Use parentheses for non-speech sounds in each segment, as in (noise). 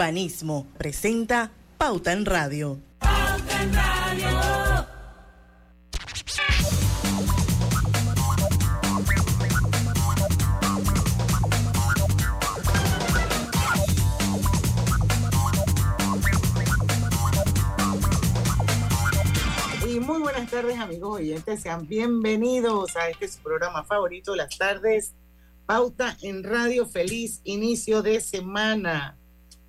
Banismo presenta Pauta en Radio. Pauta en Radio. Y muy buenas tardes amigos oyentes, sean bienvenidos a este su programa favorito, las tardes Pauta en Radio. Feliz inicio de semana.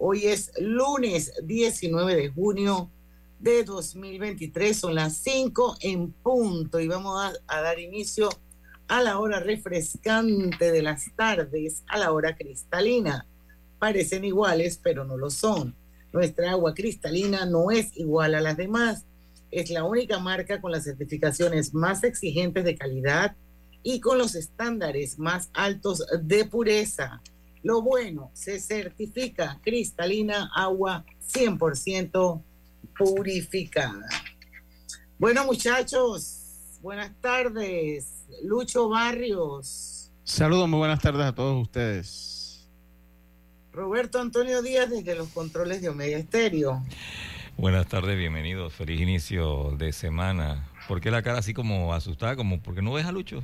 Hoy es lunes 19 de junio de 2023, son las 5 en punto y vamos a, a dar inicio a la hora refrescante de las tardes, a la hora cristalina. Parecen iguales, pero no lo son. Nuestra agua cristalina no es igual a las demás. Es la única marca con las certificaciones más exigentes de calidad y con los estándares más altos de pureza. Lo bueno, se certifica cristalina agua 100% purificada. Bueno, muchachos, buenas tardes. Lucho Barrios. Saludos, muy buenas tardes a todos ustedes. Roberto Antonio Díaz desde los controles de Omega Estéreo. Buenas tardes, bienvenidos. Feliz inicio de semana. ¿Por qué la cara así como asustada? Como porque no ves a Lucho.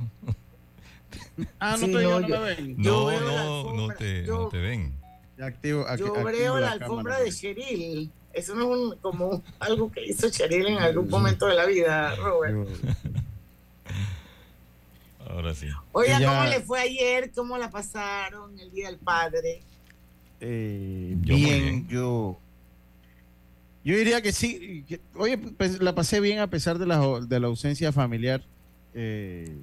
(laughs) ah, no, sí, te, no, no, me ven. No, no, no, te, yo, no te ven. Activo, aquí, yo veo la, la alfombra de Cheryl. Eso no es un, como algo que hizo Cheryl en algún momento de la vida, Robert. (laughs) Ahora sí. Oiga, Ella... ¿cómo le fue ayer? ¿Cómo la pasaron el Día del Padre? Eh, yo bien, bien, yo yo diría que sí. Que, oye, pues, la pasé bien a pesar de la, de la ausencia familiar. Eh,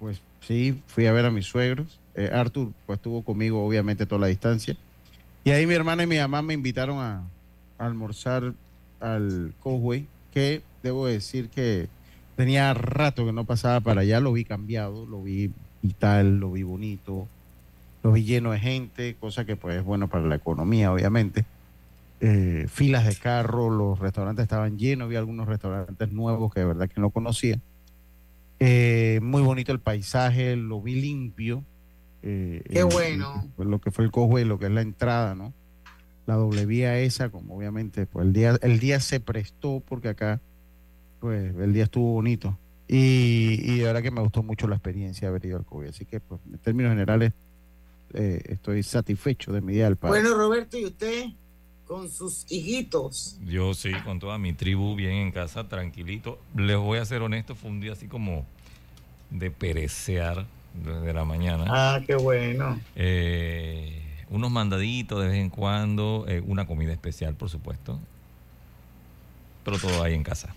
pues sí, fui a ver a mis suegros. Eh, Arthur, pues estuvo conmigo, obviamente, toda la distancia. Y ahí mi hermana y mi mamá me invitaron a, almorzar al Cowway, que debo decir que tenía rato que no pasaba para allá. Lo vi cambiado, lo vi y tal, lo vi bonito, lo vi lleno de gente, cosa que pues es bueno para la economía, obviamente eh, filas de carro, los restaurantes estaban llenos, había algunos restaurantes nuevos que de verdad que no conocía. Eh, muy bonito el paisaje, lo vi limpio. Eh, Qué bueno. El, lo que fue el Cojue, lo que es la entrada, ¿no? La doble vía esa, como obviamente, pues el día, el día se prestó porque acá, pues el día estuvo bonito. Y, y de verdad que me gustó mucho la experiencia de haber ido al Cojue. Así que, pues, en términos generales, eh, estoy satisfecho de mi día del padre. Bueno, Roberto, ¿y usted? Con sus hijitos. Yo sí, con toda mi tribu bien en casa, tranquilito. Les voy a ser honesto, fue un día así como de perecear desde la mañana. Ah, qué bueno. Eh, unos mandaditos de vez en cuando, eh, una comida especial, por supuesto. Pero todo ahí en casa.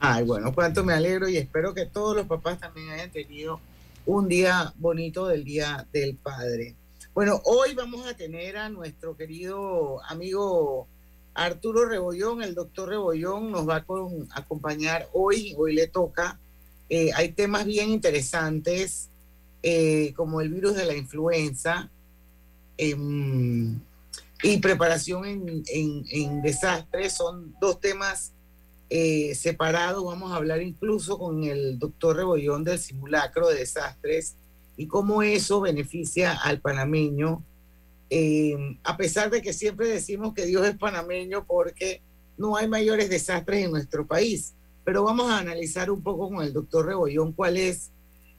Ay, bueno, cuánto me alegro y espero que todos los papás también hayan tenido un día bonito del Día del Padre. Bueno, hoy vamos a tener a nuestro querido amigo Arturo Rebollón, el doctor Rebollón nos va a acompañar hoy, hoy le toca. Eh, hay temas bien interesantes, eh, como el virus de la influenza eh, y preparación en, en, en, desastres. Son dos temas separados. Vamos a hablar incluso con el doctor Rebollón del simulacro de desastres y cómo eso beneficia al panameño, eh, a pesar de que siempre decimos que Dios es panameño porque no hay mayores desastres en nuestro país. Pero vamos a analizar un poco con el doctor Rebollón cuál es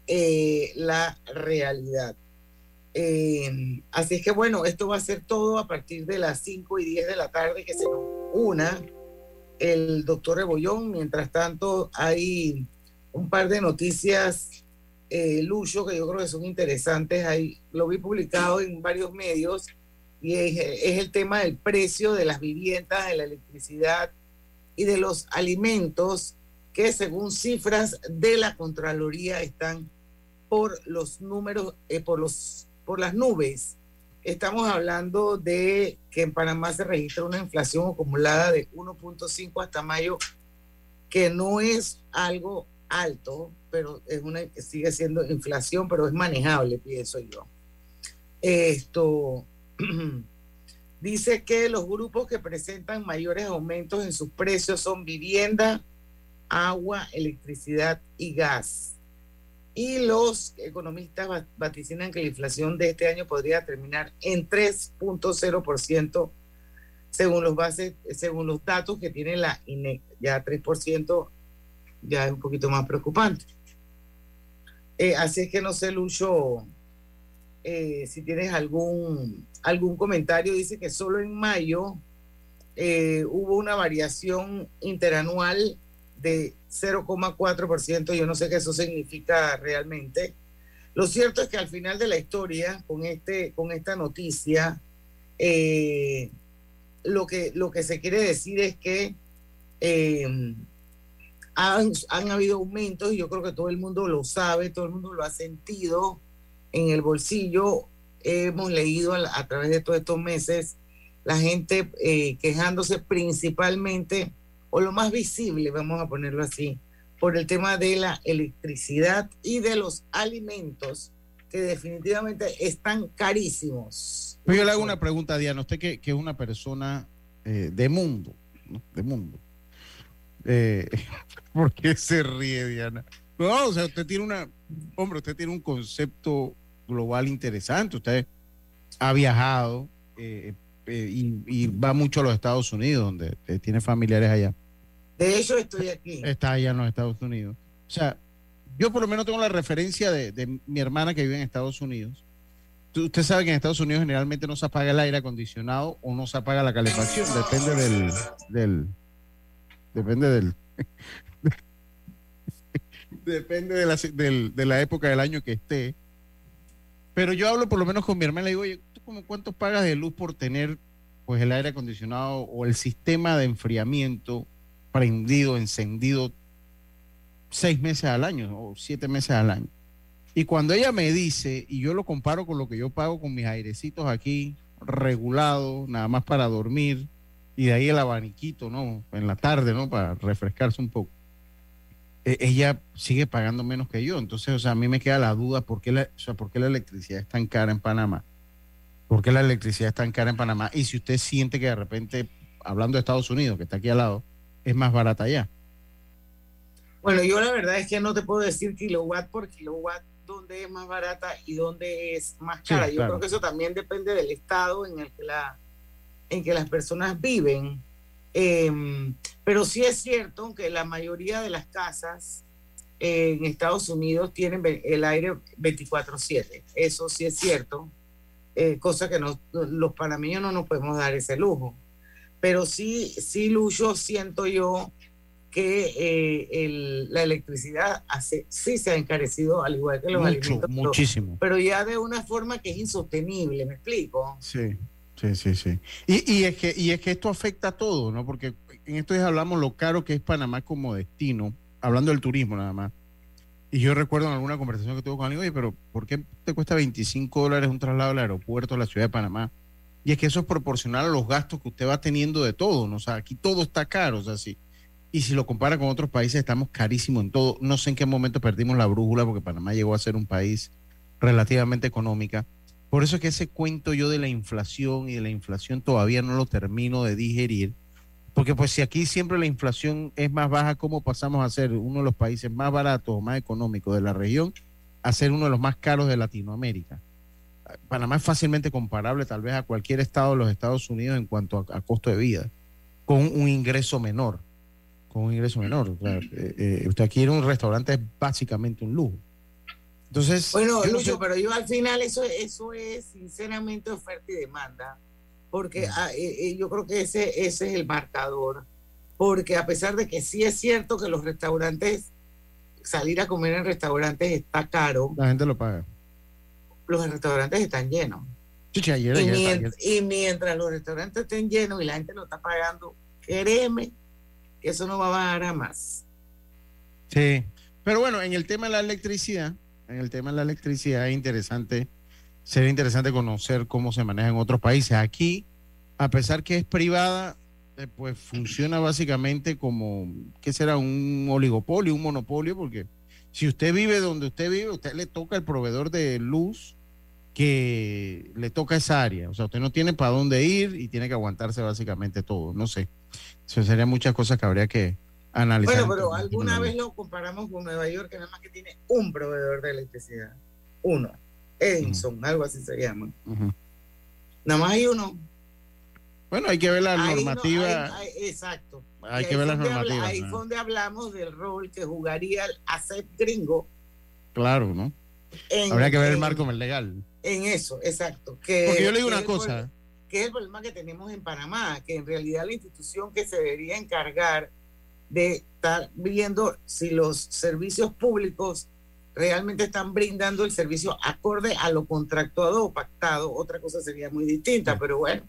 eh, la realidad. Eh, así es que bueno, esto va a ser todo a partir de las 5 y 10 de la tarde que se nos una el doctor Rebollón. Mientras tanto, hay un par de noticias eh, Lucho, que yo creo que son interesantes. Ahí lo vi publicado en varios medios y es, es, el tema del precio de las viviendas, de la electricidad y de los alimentos que según cifras de la Contraloría están por los números, eh, por, los, por las nubes. Estamos hablando de que en Panamá se registra una inflación acumulada de 1.5 hasta mayo, que no es algo alto, pero es una sigue siendo inflación, pero es manejable, pienso yo. Esto (clears throat) dice que los grupos que presentan mayores aumentos en sus precios son vivienda, agua, electricidad y gas. Y los economistas vaticinan que la inflación de este año podría terminar en 3.0% según los bases, según los datos que tiene la INEC. Ya 3% ya es un poquito más preocupante. Eh, así es que no sé, Lucho, eh, si tienes algún, algún comentario, dice que solo en mayo eh, hubo una variación interanual de 0,4%, yo no sé qué eso significa realmente. Lo cierto es que al final de la historia, con, este, con esta noticia, lo, que, lo que se quiere decir es que han, han, habido aumentos y yo creo que todo el mundo lo sabe, todo el mundo lo ha sentido en el bolsillo. Hemos leído a, a través de todos estos meses la gente eh, quejándose principalmente, o lo más visible, vamos a ponerlo así, por el tema de la electricidad y de los alimentos que definitivamente están carísimos. Pero yo le hago una pregunta, Diana, usted que, que es una persona eh, de mundo, ¿no? de mundo. Eh, (laughs) ¿Por qué se ríe, Diana? No, o sea, usted tiene una, hombre, usted tiene un concepto global interesante, usted ha viajado eh, y, y, va mucho a los Estados Unidos, donde tiene familiares allá. De hecho, estoy aquí. Está allá en los Estados Unidos. O sea, yo por lo menos tengo la referencia de, de mi hermana que vive en Estados Unidos. Usted sabe que en Estados Unidos generalmente no se apaga el aire acondicionado o no se apaga la calefacción, depende del, del depende del (laughs) depende de la, de la época del año que esté. Pero yo hablo por lo menos con mi hermana y le digo, oye, ¿tú como cuánto pagas de luz por tener pues el aire acondicionado o el sistema de enfriamiento prendido, encendido seis meses al año o siete meses al año. Y cuando ella me dice, y yo lo comparo con lo que yo pago con mis airecitos aquí, regulado, nada más para dormir, y de ahí el abaniquito, ¿no? En la tarde, ¿no? Para refrescarse un poco. E ella sigue pagando menos que yo. Entonces, o sea, a mí me queda la duda, ¿por qué la, o sea, ¿por qué la electricidad es tan cara en Panamá? ¿Por qué la electricidad es tan cara en Panamá? Y si usted siente que de repente, hablando de Estados Unidos, que está aquí al lado, es más barata allá. Bueno, yo la verdad es que no te puedo decir kilowatt por kilowatt dónde es más barata y dónde es más cara. Sí, yo creo que eso también depende del estado en el que, la, en que las personas viven. Eh, pero sí es cierto que la mayoría de las casas eh, en Estados Unidos tienen el aire 24/7. Eso sí es cierto. Eh, cosa que no, los panameños no nos podemos dar ese lujo. Pero sí, sí, Lucho, siento yo que eh, el, la electricidad hace, sí se ha encarecido, al igual que los Mucho, alimentos. Muchísimo. Pero ya de una forma que es insostenible, ¿me explico? Sí, sí, sí, sí. Y, y, es, que, y es que esto afecta a todo, ¿no? Porque en estos días hablamos lo caro que es Panamá como destino, hablando del turismo nada más. Y yo recuerdo en alguna conversación que tuve con alguien, oye, pero ¿por qué te cuesta 25 dólares un traslado al aeropuerto a la ciudad de Panamá? Y es que eso es proporcional a los gastos que usted va teniendo de todo, ¿no? O sea, aquí todo está caro, o sea, sí. Y si lo compara con otros países, estamos carísimos en todo. No sé en qué momento perdimos la brújula, porque Panamá llegó a ser un país relativamente económica. Por eso es que ese cuento yo de la inflación y de la inflación todavía no lo termino de digerir. Porque pues si aquí siempre la inflación es más baja, ¿cómo pasamos a ser uno de los países más baratos o más económicos de la región a ser uno de los más caros de Latinoamérica? Panamá es fácilmente comparable tal vez a cualquier estado de los Estados Unidos en cuanto a, costo de vida, con un ingreso menor, con un ingreso menor. Eh, eh, usted en un restaurante es básicamente un lujo. Entonces, bueno, Lucho, no sé... pero yo al final eso, eso es sinceramente oferta y demanda, porque ah, eh, yo creo que ese, ese es el marcador, porque a pesar de que sí es cierto que los restaurantes, salir a comer en restaurantes está caro. La gente lo paga los restaurantes están llenos. Chicha, ayer, y, ayer, mientras, ayer. y, mientras, los restaurantes estén llenos y la gente lo está pagando, créeme que eso no va a bajar a más. Sí, pero bueno, en el tema de la electricidad, en el tema de la electricidad es interesante, sería interesante conocer cómo se maneja en otros países. Aquí, a pesar que es privada, eh, pues funciona básicamente como, ¿qué será? Un oligopolio, un monopolio, porque si usted vive donde usted vive, usted le toca el proveedor de luz que le toca esa área. O sea, usted no tiene para dónde ir y tiene que aguantarse básicamente todo. No sé. Eso serían muchas cosas que habría que Bueno, pero alguna vez lo comparamos con Nueva York, que nada más que tiene un proveedor de electricidad. Uno. Edison, uh -huh. algo así se llama. Uh -huh. Nada más hay uno. Bueno, hay que ver la normativa. exacto. Hay que ver las normativas. ahí fue donde hablamos del rol que jugaría el ACEP gringo. Claro, ¿no? Habría que ver el marco legal. En eso, exacto. Porque yo le digo una cosa. que es el problema que tenemos en Panamá, que en realidad la institución que se debería encargar de estar viendo si los servicios públicos realmente están brindando el servicio acorde a lo contractuado o pactado, otra cosa sería muy distinta, pero bueno.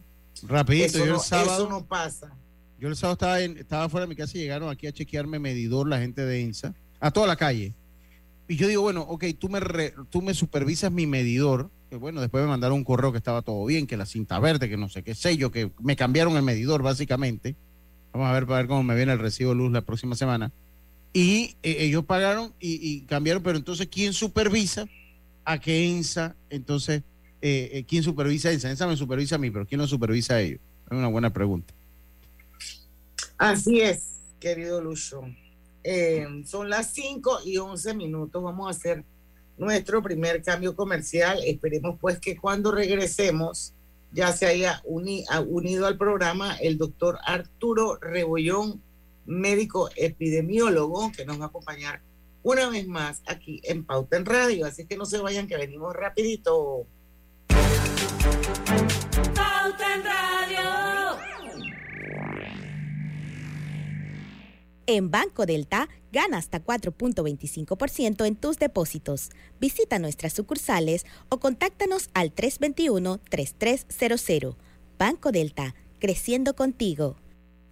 Rapidito, yo el sábado, eso no pasa. Yo el sábado estaba, en, estaba fuera de mi casa y llegaron aquí a chequearme medidor la gente de INSA, a toda la calle. Y yo digo, bueno, ok, tú me, tú me supervisas mi medidor, que bueno, después me mandaron un correo que estaba todo bien, que la cinta verde, que no sé qué sello, que me cambiaron el medidor básicamente. Vamos a ver para ver cómo me viene el recibo luz la próxima semana. Y eh, ellos pagaron y, cambiaron, pero entonces, ¿quién supervisa a qué ENSA? Entonces, eh, eh, ¿quién supervisa a ENSA? ENSA me supervisa a mí, pero ¿quién lo supervisa a ellos? Es una buena pregunta. Así es, querido Lucho. son las 5 y 11 minutos. Vamos a hacer nuestro primer cambio comercial. Esperemos pues que cuando regresemos ya se haya unido al programa el doctor Arturo Rebollón médico epidemiólogo que nos va a acompañar una vez más aquí en Pauta en Radio. Así que no se vayan que venimos rapidito. Pauta en Radio. En Banco Delta, gana hasta 4.25% en tus depósitos. Visita nuestras sucursales o contáctanos al 321-3300. Banco Delta, creciendo contigo.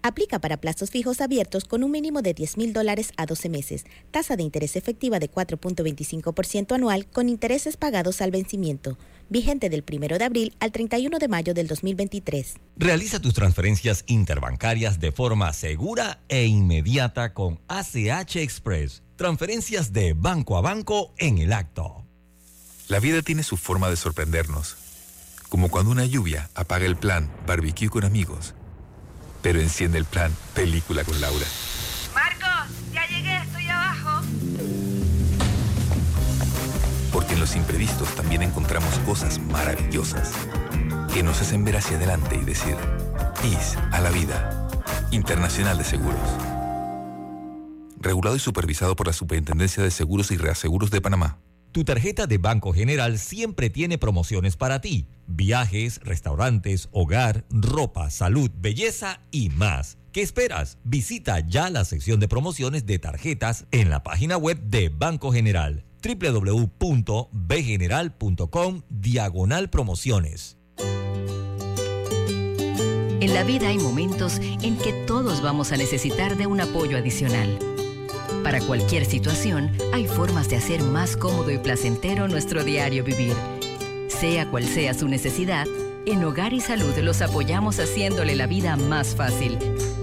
Aplica para plazos fijos abiertos con un mínimo de 10 mil dólares a 12 meses. Tasa de interés efectiva de 4.25% anual con intereses pagados al vencimiento. Vigente del 1 de abril al 31 de mayo del 2023. Realiza tus transferencias interbancarias de forma segura e inmediata con ACH Express. Transferencias de banco a banco en el acto. La vida tiene su forma de sorprendernos. Como cuando una lluvia apaga el plan barbecue con amigos pero enciende el plan Película con Laura. Marcos, en los imprevistos también encontramos cosas maravillosas que nos hacen ver hacia adelante y decir, PIS a la vida. Internacional de Seguros. Regulado y supervisado por la Superintendencia de Seguros y Reaseguros de Panamá. Tu tarjeta de Banco General siempre tiene promociones para ti. Viajes, restaurantes, hogar, ropa, salud, belleza y más. ¿Qué esperas? Visita ya la sección de promociones de tarjetas en la página web de Banco General www.bgeneral.com diagonal promociones. En la vida hay momentos en que todos vamos a necesitar de un apoyo adicional. Para cualquier situación, hay formas de hacer más cómodo y placentero nuestro diario vivir. Sea cual sea su necesidad, en Hogar y Salud los apoyamos haciéndole la vida más fácil,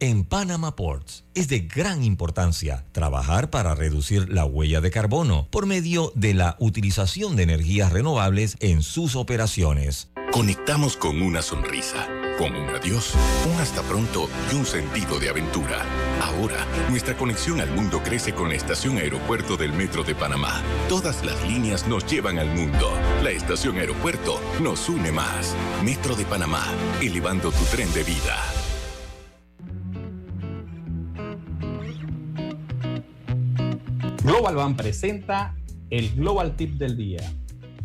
En Panama Ports es de gran importancia trabajar para reducir la huella de carbono por medio de la utilización de energías renovables en sus operaciones. Conectamos con una sonrisa con un adiós, un hasta pronto y un sentido de aventura. Ahora, nuestra conexión al mundo crece con la estación aeropuerto del Metro de Panamá. Todas las líneas nos llevan al mundo. La estación aeropuerto nos une más. Metro de Panamá, elevando tu tren de vida. Global Bank presenta el Global Tip del día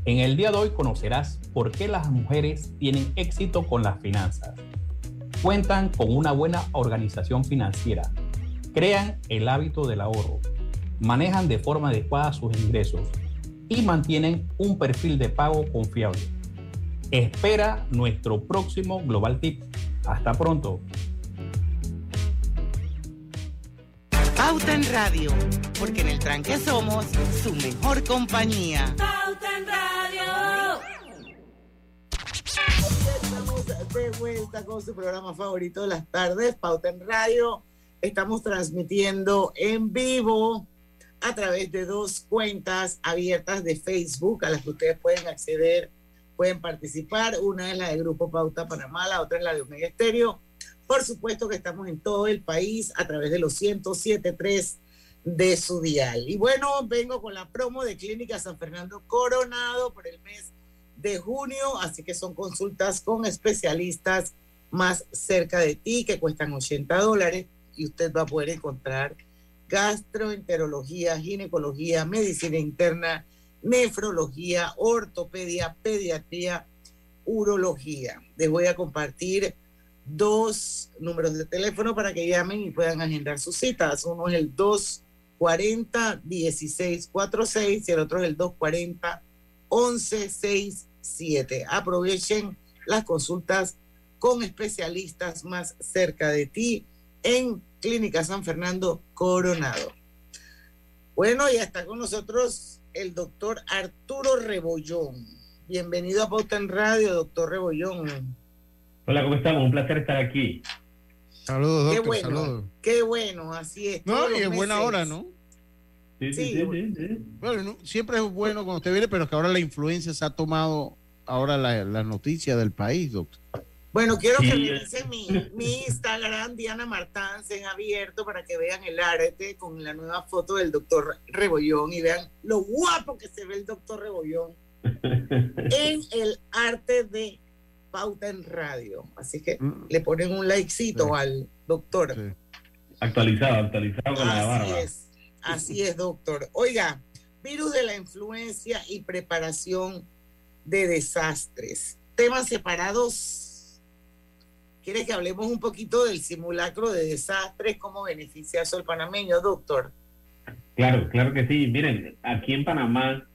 en el día de hoy conocerás por qué las mujeres tienen éxito con las finanzas. Cuentan con una buena organización financiera, crean el hábito del ahorro, manejan de forma adecuada sus ingresos y mantienen un perfil de pago confiable. Espera nuestro próximo Global Tip. Hasta pronto. Pauta en Radio, porque en el tranque somos su mejor compañía. Pauta en Radio. Estamos de vuelta con su programa favorito de las tardes, Pauta en Radio. Estamos transmitiendo en vivo a través de dos cuentas abiertas de Facebook a las que ustedes pueden acceder, pueden participar. Una es la del Grupo Pauta Panamá, la otra es la de Omega Estéreo. Por supuesto que estamos en todo el país a través de los 107.3 de su dial. Y bueno, vengo con la promo de Clínica San Fernando Coronado por el mes de junio, así que son consultas con especialistas más cerca de ti que cuestan 80 dólares y usted va a poder encontrar gastroenterología, ginecología, medicina interna, nefrología, ortopedia, pediatría, urología. Les voy a compartir dos números de teléfono para que llamen y puedan agendar sus citas. Uno es el 240-1646 y el otro es el 240-1167. Aprovechen las consultas con especialistas más cerca de ti en Clínica San Fernando Coronado. Bueno, ya está con nosotros el doctor Arturo Rebollón. Bienvenido a Pauta en Radio, doctor Rebollón. Hola, ¿cómo estamos? Un placer estar aquí. Saludos, doctor. Qué bueno, saludos. qué bueno, así es. No, y es buena hora, ¿no? Sí, sí, Sí, sí. Bueno, no, siempre es bueno cuando usted viene, pero es que ahora la influencia se ha tomado ahora la, la noticia del país, doctor. Bueno, quiero Sí, que revisen mi, mi Instagram, Diana Martán, en abierto, para que vean el arte con la nueva foto del doctor Rebollón y vean lo guapo que se ve el doctor Rebollón (laughs) en el arte de Pauta en Radio. Así que Mm. le ponen un likecito Sí. al doctor. Sí. Actualizado, actualizado con la Así barba. es, así es, doctor. Oiga, virus de la influencia y preparación de desastres. Temas separados. ¿Quieres que hablemos un poquito del simulacro de desastres? ¿Cómo beneficia eso al panameño, doctor? Claro, claro que sí. Miren, aquí en Panamá,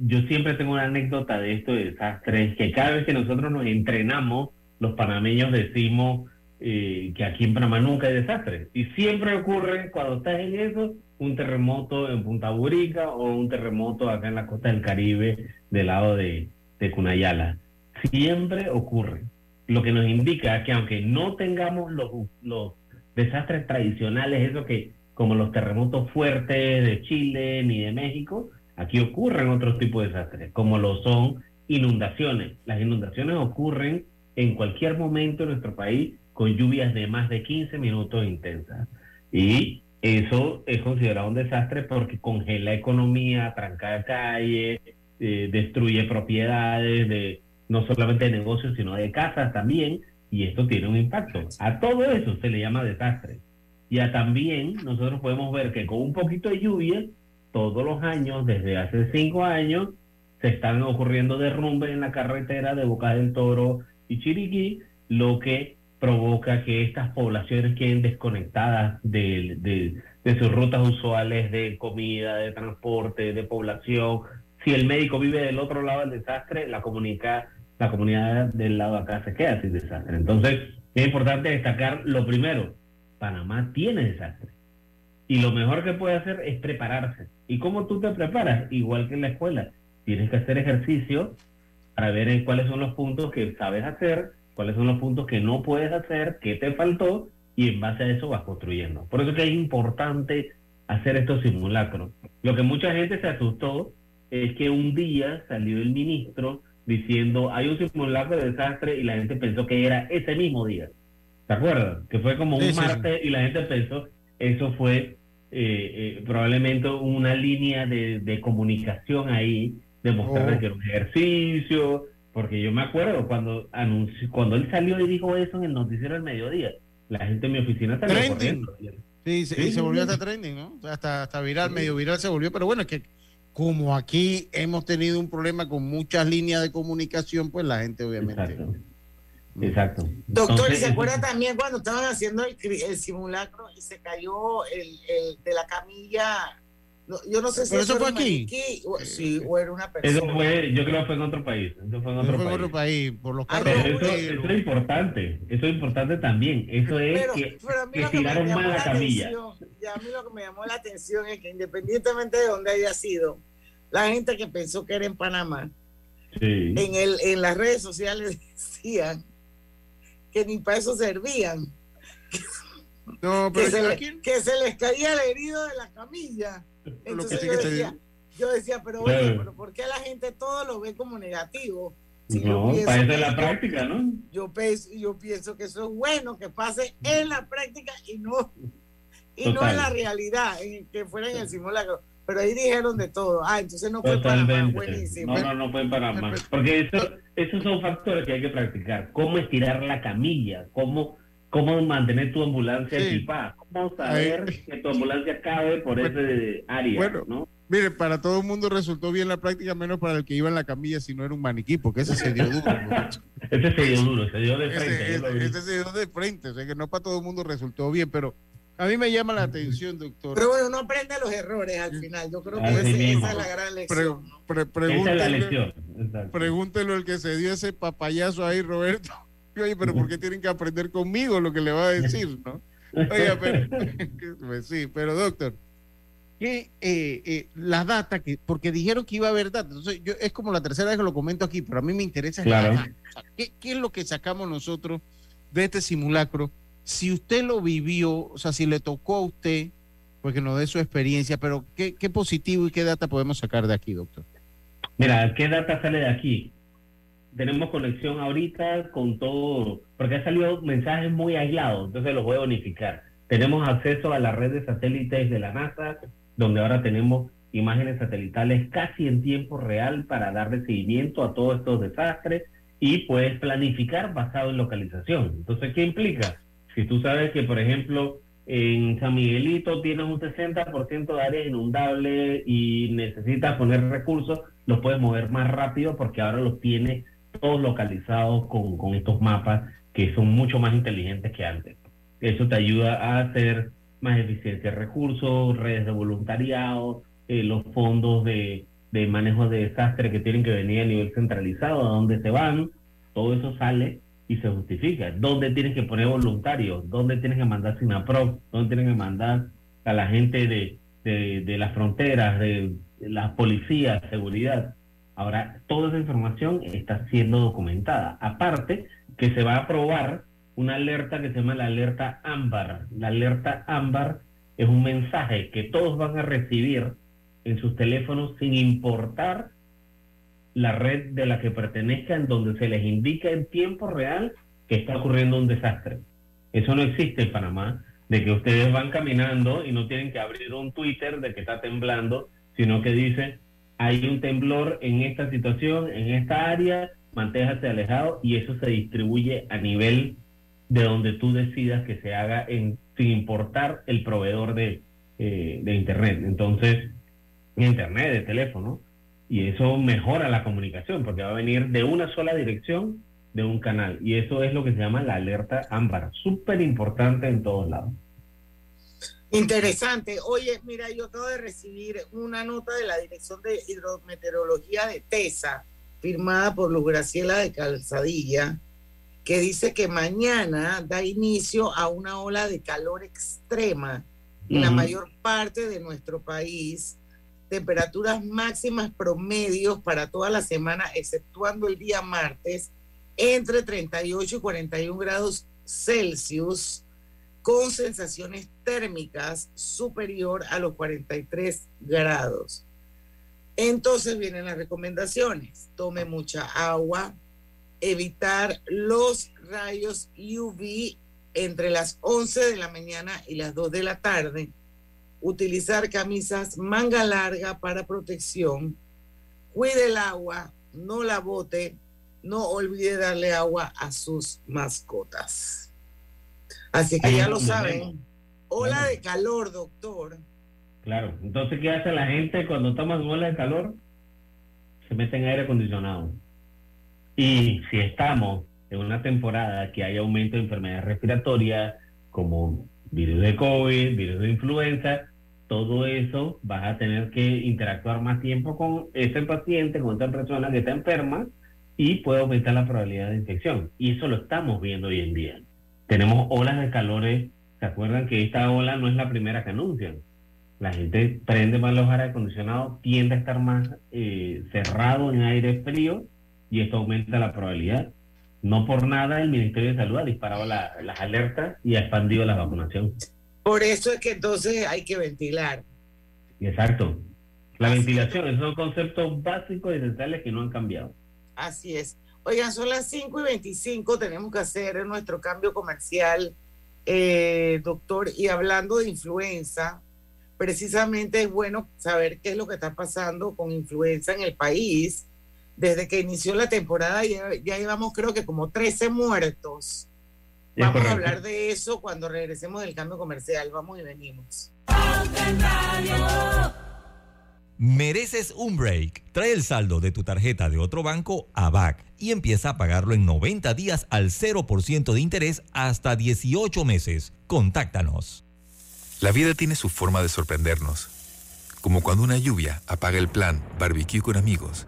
yo siempre tengo una anécdota de esto de desastres, que cada vez que nosotros nos entrenamos, los panameños decimos eh, que aquí en Panamá nunca hay desastres. Y siempre ocurre cuando estás en eso, un terremoto en Punta Burica o un terremoto acá en la costa del Caribe, del lado de, de Cunayala. Siempre ocurre. Lo que nos indica que aunque no tengamos los, los desastres tradicionales, eso que como los terremotos fuertes de Chile ni de México, aquí ocurren otros tipos de desastres, como lo son inundaciones. Las inundaciones ocurren en cualquier momento en nuestro país con lluvias de más de 15 minutos intensas. Y eso es considerado un desastre porque congela economía, tranca calles, eh, destruye propiedades de no solamente de negocios, sino de casas también, y esto tiene un impacto. A todo eso se le llama desastre. Y a también nosotros podemos ver que con un poquito de lluvia, todos los años, desde hace cinco años, se están ocurriendo derrumbes en la carretera de Boca del Toro y Chiriquí, lo que provoca que estas poblaciones queden desconectadas de, de, sus rutas usuales de comida, de transporte, de población. Si el médico vive del otro lado del desastre, la comunidad, la comunidad del lado de acá se queda sin desastre. Entonces, es importante destacar lo primero, Panamá tiene desastre. Y lo mejor que puede hacer es prepararse. ¿Y cómo tú te preparas? Igual que en la escuela. Tienes que hacer ejercicio para ver en cuáles son los puntos que sabes hacer, cuáles son los puntos que no puedes hacer, qué te faltó, y en base a eso vas construyendo. Por eso que es importante hacer estos simulacros. Lo que mucha gente se asustó es que un día salió el ministro diciendo hay un simulacro de desastre y la gente pensó que era ese mismo día. ¿Se acuerdan? Que fue como un Sí, sí, sí. martes y la gente pensó eso fue eh, eh, probablemente una línea de, de comunicación ahí, demostrarle Oh. que era un ejercicio, porque yo me acuerdo cuando anunció, cuando él salió y dijo eso en el noticiero del mediodía, la gente en mi oficina salió Trending. corriendo. Sí, se, Sí, volvió hasta trending, ¿no? Hasta, hasta viral, Sí. medio viral se volvió, pero bueno, es que como aquí hemos tenido un problema con muchas líneas de comunicación, pues la gente obviamente... Exacto. Exacto. Doctor, ¿y se acuerda eso- también cuando estaban haciendo el, el simulacro y se cayó el, el de la camilla? No, yo no sé si Pero eso fue aquí. maniquí o, sí, o era una Eso persona. fue, yo creo que fue en otro país. Eso fue en Eso otro fue en país. otro país, por los Ah, carros. no, eso, eso es importante, eso es importante también. Eso es pero, que, pero tiraron mal la camilla. atención, y a mí lo que me llamó la atención es que independientemente de dónde haya sido, la gente que pensó que era en Panamá, Sí. en, el, en las redes sociales (laughs) decían que ni para eso servían. No, pero que, se les caía el herido de la camilla. Entonces yo decía, yo decía, pero oye, pero ¿por qué la gente todo lo ve como negativo? no, para es la práctica, ¿no? Yo, yo pienso que eso es bueno, que pase en la práctica y no, y no en la realidad, en que fuera en el simulacro. Pero ahí dijeron de todo. Ah, entonces no fue para más. Buenísimo. No, no, no fue para más. Porque eso, esos son factores que hay que practicar. Cómo estirar la camilla, cómo, cómo mantener tu ambulancia equipada, cómo saber que tu ambulancia cabe por ese área, bueno, ¿no? Mire, para todo el mundo resultó bien la práctica, menos para el que iba en la camilla si no era un maniquí, porque ese se dio duro. (laughs) ese se dio duro, se dio de frente. Ese, se dio de frente, o sea que no para todo el mundo resultó bien, pero a mí me llama la atención, doctor. Pero bueno, no aprende los errores al final, yo creo que esa es la gran lección. esa es la lección. Pregúntelo el que se dio ese papayazo ahí, Roberto. (laughs) Oye, pero ¿por qué tienen que aprender conmigo lo que le va a decir, no? Oye, pero, (laughs) pues sí, pero doctor que eh, eh, la data, que, porque dijeron que iba a haber data. Entonces, yo, es como la tercera vez que lo comento aquí, pero a mí me interesa ¿qué, es lo que sacamos nosotros de este simulacro? Si usted lo vivió, o sea, si le tocó a usted, pues que nos dé su experiencia, pero ¿qué, qué positivo y qué data podemos sacar de aquí, doctor? Mira, ¿qué data sale de aquí? Tenemos conexión ahorita con todo, porque ha salido mensajes muy aislados, entonces los voy a unificar. Tenemos acceso a la red de satélites de la NASA, donde ahora tenemos imágenes satelitales casi en tiempo real para darle seguimiento a todos estos desastres y puedes planificar basado en localización. Entonces, ¿qué implica? Si tú sabes que, por ejemplo, en San Miguelito tienes un 60% de área inundable y necesitas poner recursos, los puedes mover más rápido porque ahora los tienes todos localizados con, con estos mapas que son mucho más inteligentes que antes. Eso te ayuda a hacer más eficiencia de recursos, redes de voluntariado, eh, los fondos de, manejo de desastre que tienen que venir a nivel centralizado, a dónde se van, todo eso sale y se justifica. ¿Dónde tienes que poner voluntarios? ¿Dónde tienes que mandar SINAPROC? ¿Dónde tienes que mandar a la gente de, de, las fronteras, de, de las policías, seguridad? Ahora, toda esa información está siendo documentada. Aparte, que se va a aprobar una alerta que se llama la alerta ámbar. La alerta ámbar es un mensaje que todos van a recibir en sus teléfonos sin importar la red de la que pertenezcan, donde se les indica en tiempo real que está ocurriendo un desastre. Eso no existe en Panamá, de que ustedes van caminando y no tienen que abrir un Twitter de que está temblando, sino que dice, hay un temblor en esta situación, en esta área, manténgase alejado y eso se distribuye a nivel de donde tú decidas que se haga sin importar el proveedor de, eh, de Internet. Entonces, Internet, de teléfono, y eso mejora la comunicación porque va a venir de una sola dirección de un canal. Y eso es lo que se llama la alerta ámbar, súper importante en todos lados. Interesante. Oye, mira, yo acabo de recibir una nota de la Dirección de Hidrometeorología de TESA, firmada por Luz Graciela de Calzadilla, que dice que mañana da inicio a una ola de calor extrema en la mayor parte de nuestro país, temperaturas máximas promedios para toda la semana, exceptuando el día martes, entre 38 y 41 grados Celsius, con sensaciones térmicas superior a los 43 grados. Entonces vienen las recomendaciones. Tome mucha agua, evitar los rayos UV entre las 11 de la mañana y las 2 de la tarde, utilizar camisas manga larga para protección, cuide el agua, no la bote, no olvide darle agua a sus mascotas. Así que ya lo saben. Ola de calor, doctor. Claro, entonces, ¿qué hace la gente cuando toma ola de calor? Se mete en aire acondicionado. Y si estamos en una temporada que hay aumento de enfermedades respiratorias como virus de COVID, virus de influenza, todo eso vas a tener que interactuar más tiempo con ese paciente, con esa persona que está enferma y puede aumentar la probabilidad de infección. Y eso lo estamos viendo hoy en día. Tenemos olas de calores. ¿Se acuerdan que esta ola no es la primera que anuncian? La gente prende más los aire acondicionados, tiende a estar más eh, cerrado en aire frío y esto aumenta la probabilidad. No por nada el Ministerio de Salud ha disparado las alertas y ha expandido la vacunación. Por eso es que entonces hay que ventilar. Exacto. La ventilación, esos son conceptos básicos y esenciales que no han cambiado. Así es. Oigan, son las 5 y 25, tenemos que hacer nuestro cambio comercial, eh, doctor. Y hablando de influenza, precisamente es bueno saber qué es lo que está pasando con influenza en el país. Desde que inició la temporada ya, llevamos creo que como 13 muertos. Vamos a hablar de eso cuando regresemos del cambio comercial. Vamos y venimos. Mereces un break. Trae el saldo de tu tarjeta de otro banco a BAC y empieza a pagarlo en 90 días al 0% de interés hasta 18 meses. Contáctanos. La vida tiene su forma de sorprendernos. Como cuando una lluvia apaga el plan barbecue con amigos,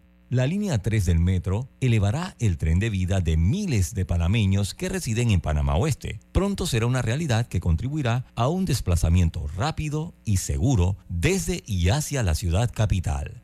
La línea 3 del metro elevará el tren de vida de miles de panameños que residen en Panamá Oeste. Pronto será una realidad que contribuirá a un desplazamiento rápido y seguro desde y hacia la ciudad capital.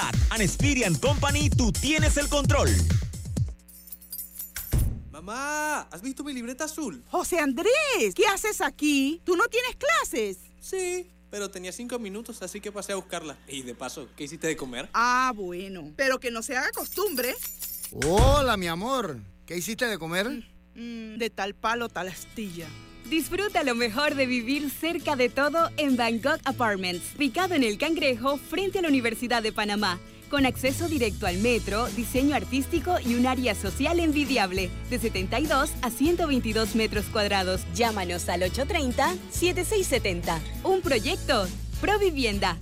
An Company, tú tienes el control. Mamá, ¿has visto mi libreta azul? José Andrés, ¿qué haces aquí? ¿Tú no tienes clases? Sí, pero tenía cinco minutos, así que pasé a buscarla. Y de paso, ¿qué hiciste de comer? Ah, bueno, pero que no se haga costumbre. Hola, mi amor. ¿Qué hiciste de comer? Mm, de tal palo, tal astilla. Disfruta lo mejor de vivir cerca de todo en Bangkok Apartments, ubicado en el Cangrejo frente a la Universidad de Panamá, con acceso directo al metro, diseño artístico y un área social envidiable, de 72 a 122 metros cuadrados. Llámanos al 830-7670. Un proyecto, Provivienda.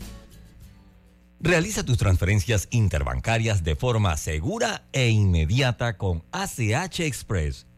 Realiza tus transferencias interbancarias de forma segura e inmediata con ACH Express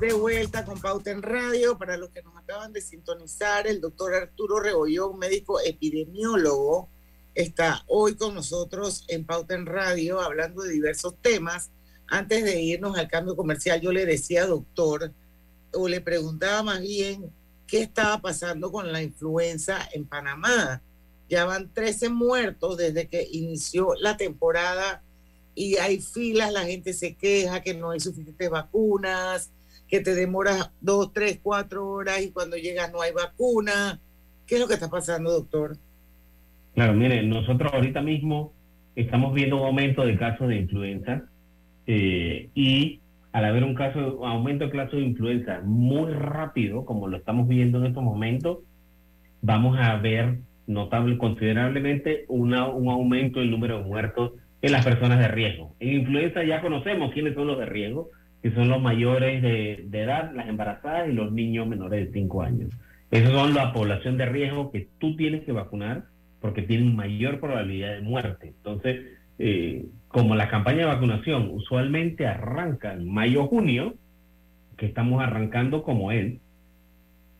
De vuelta con Pauta en Radio. Para los que nos acaban de sintonizar, el doctor Arturo Rebollón, médico epidemiólogo, está hoy con nosotros en Pauta en Radio hablando de diversos temas. Antes de irnos al cambio comercial, yo le decía, doctor, o le preguntaba más bien qué estaba pasando con la influenza en Panamá. Ya van 13 muertos desde que inició la temporada y hay filas, la gente se queja que no hay suficientes vacunas, que te demoras dos, tres, cuatro horas y cuando llegas no hay vacuna. ¿Qué es lo que está pasando, doctor? Claro, mire, nosotros ahorita mismo estamos viendo un aumento de casos de influenza eh, y al haber un caso, aumento de casos de influenza muy rápido, como lo estamos viendo en estos momentos, vamos a ver notable, considerablemente una, un aumento del número de muertos en las personas de riesgo. En influenza ya conocemos quiénes son los de riesgo, que son los mayores de, edad, las embarazadas y los niños menores de 5 años. Esos son la población de riesgo que tú tienes que vacunar porque tienen mayor probabilidad de muerte. Entonces, eh, como la campaña de vacunación usualmente arranca en mayo junio, que estamos arrancando como él,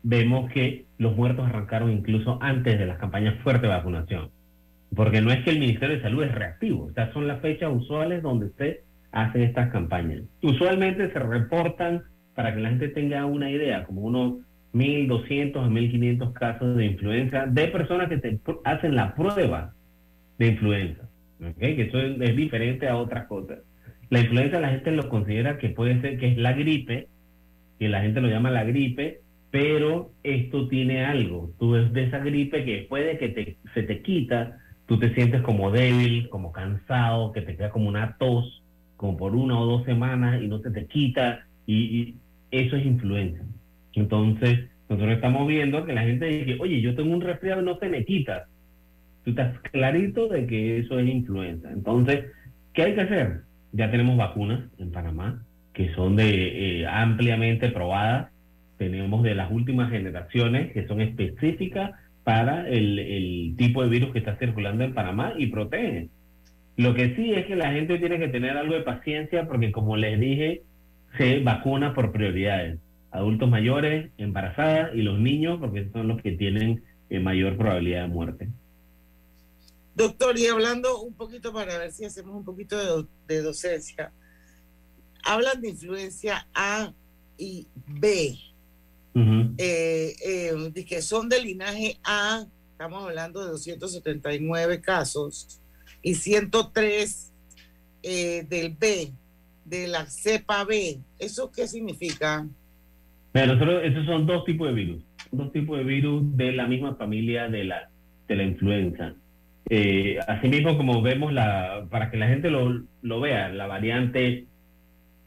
vemos que los muertos arrancaron incluso antes de las campañas fuertes de vacunación. Porque no es que el Ministerio de Salud es reactivo, estas son las fechas usuales donde se hacen estas campañas. Usualmente se reportan, para que la gente tenga una idea, como unos 1.200 a 1.500 casos de influenza de personas que te hacen la prueba de influenza. Que eso es, diferente a otras cosas. La influenza la gente lo considera que puede ser que es la gripe, y la gente lo llama la gripe, pero esto tiene algo. Tú ves de esa gripe que después de que te, se te quita, tú te sientes como débil, como cansado, que te queda como una tos, como por una o dos semanas y no se te quita, y, eso es influenza. Entonces, nosotros estamos viendo que la gente dice, oye, yo tengo un resfriado y no se me quita. Tú estás clarito de que eso es influenza. Entonces, ¿qué hay que hacer? Ya tenemos vacunas en Panamá que son de eh, ampliamente probadas. Tenemos de las últimas generaciones que son específicas para el, tipo de virus que está circulando en Panamá y protegen. Lo que sí es que la gente tiene que tener algo de paciencia porque, como les dije, se vacuna por prioridades. Adultos mayores, embarazadas y los niños, porque son los que tienen eh, mayor probabilidad de muerte. Doctor, y hablando un poquito para ver si hacemos un poquito de, docencia, hablan de influencia A y B. Eh, eh, que son de linaje A, estamos hablando de 279 casos, y 103 eh, del B, de la cepa B. ¿Eso qué significa? Pero nosotros, esos son dos tipos de virus, dos tipos de virus de la misma familia de la, de la influenza. asimismo, como vemos, la, para que la gente lo, lo vea, la variante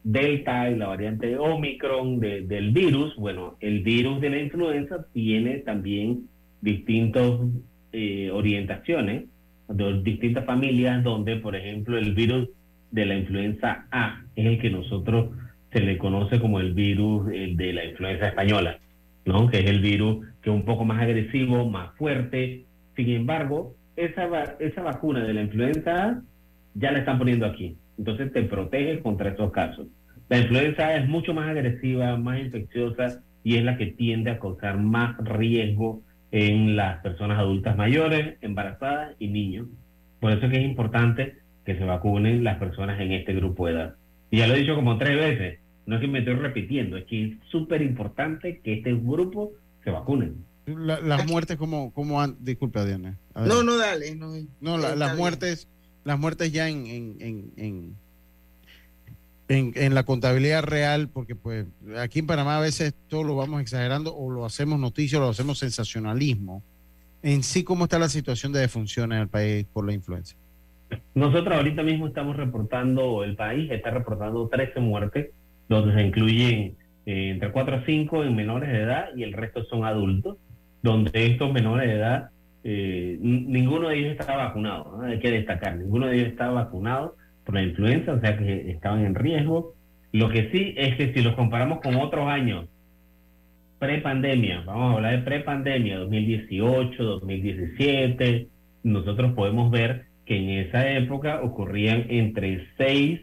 Delta y la variante Omicron del virus, bueno, el virus de la influenza tiene también distintas eh, orientaciones, de distintas familias, donde, por ejemplo, el virus de la influenza A es el que nosotros se le conoce como el virus eh, de la influenza española, ¿no? Que es el virus que es un poco más agresivo, más fuerte. Sin embargo, esa, esa vacuna de la influenza A ya la están poniendo aquí. Entonces te protege contra estos casos. La influenza es mucho más agresiva, más infecciosa y es la que tiende a causar más riesgo en las personas adultas mayores, embarazadas y niños. Por eso es que es importante que se vacunen las personas en este grupo de edad. Y ya lo he dicho como tres veces, no es que me estoy repitiendo, es que es súper importante que este grupo se vacunen. las muertes como, como disculpa Diana. No, no, dale. No, las muertes, las muertes ya en, en en, la contabilidad real, porque pues aquí en Panamá a veces todo lo vamos exagerando o lo hacemos noticia o lo hacemos sensacionalismo. En sí, ¿cómo está la situación de defunción en el país por la influenza? Nosotros ahorita mismo estamos reportando, el país está reportando 13 muertes, donde se incluyen eh, entre 4 a 5 en menores de edad y el resto son adultos, donde estos menores de edad, eh, ninguno de ellos está vacunado, hay que destacar, ninguno de ellos está vacunado por la influenza, o sea que estaban en riesgo. Lo que sí es que si los comparamos con otros años, pre-pandemia, vamos a hablar de pre-pandemia, 2018, 2017, nosotros podemos ver que en esa época ocurrían entre 6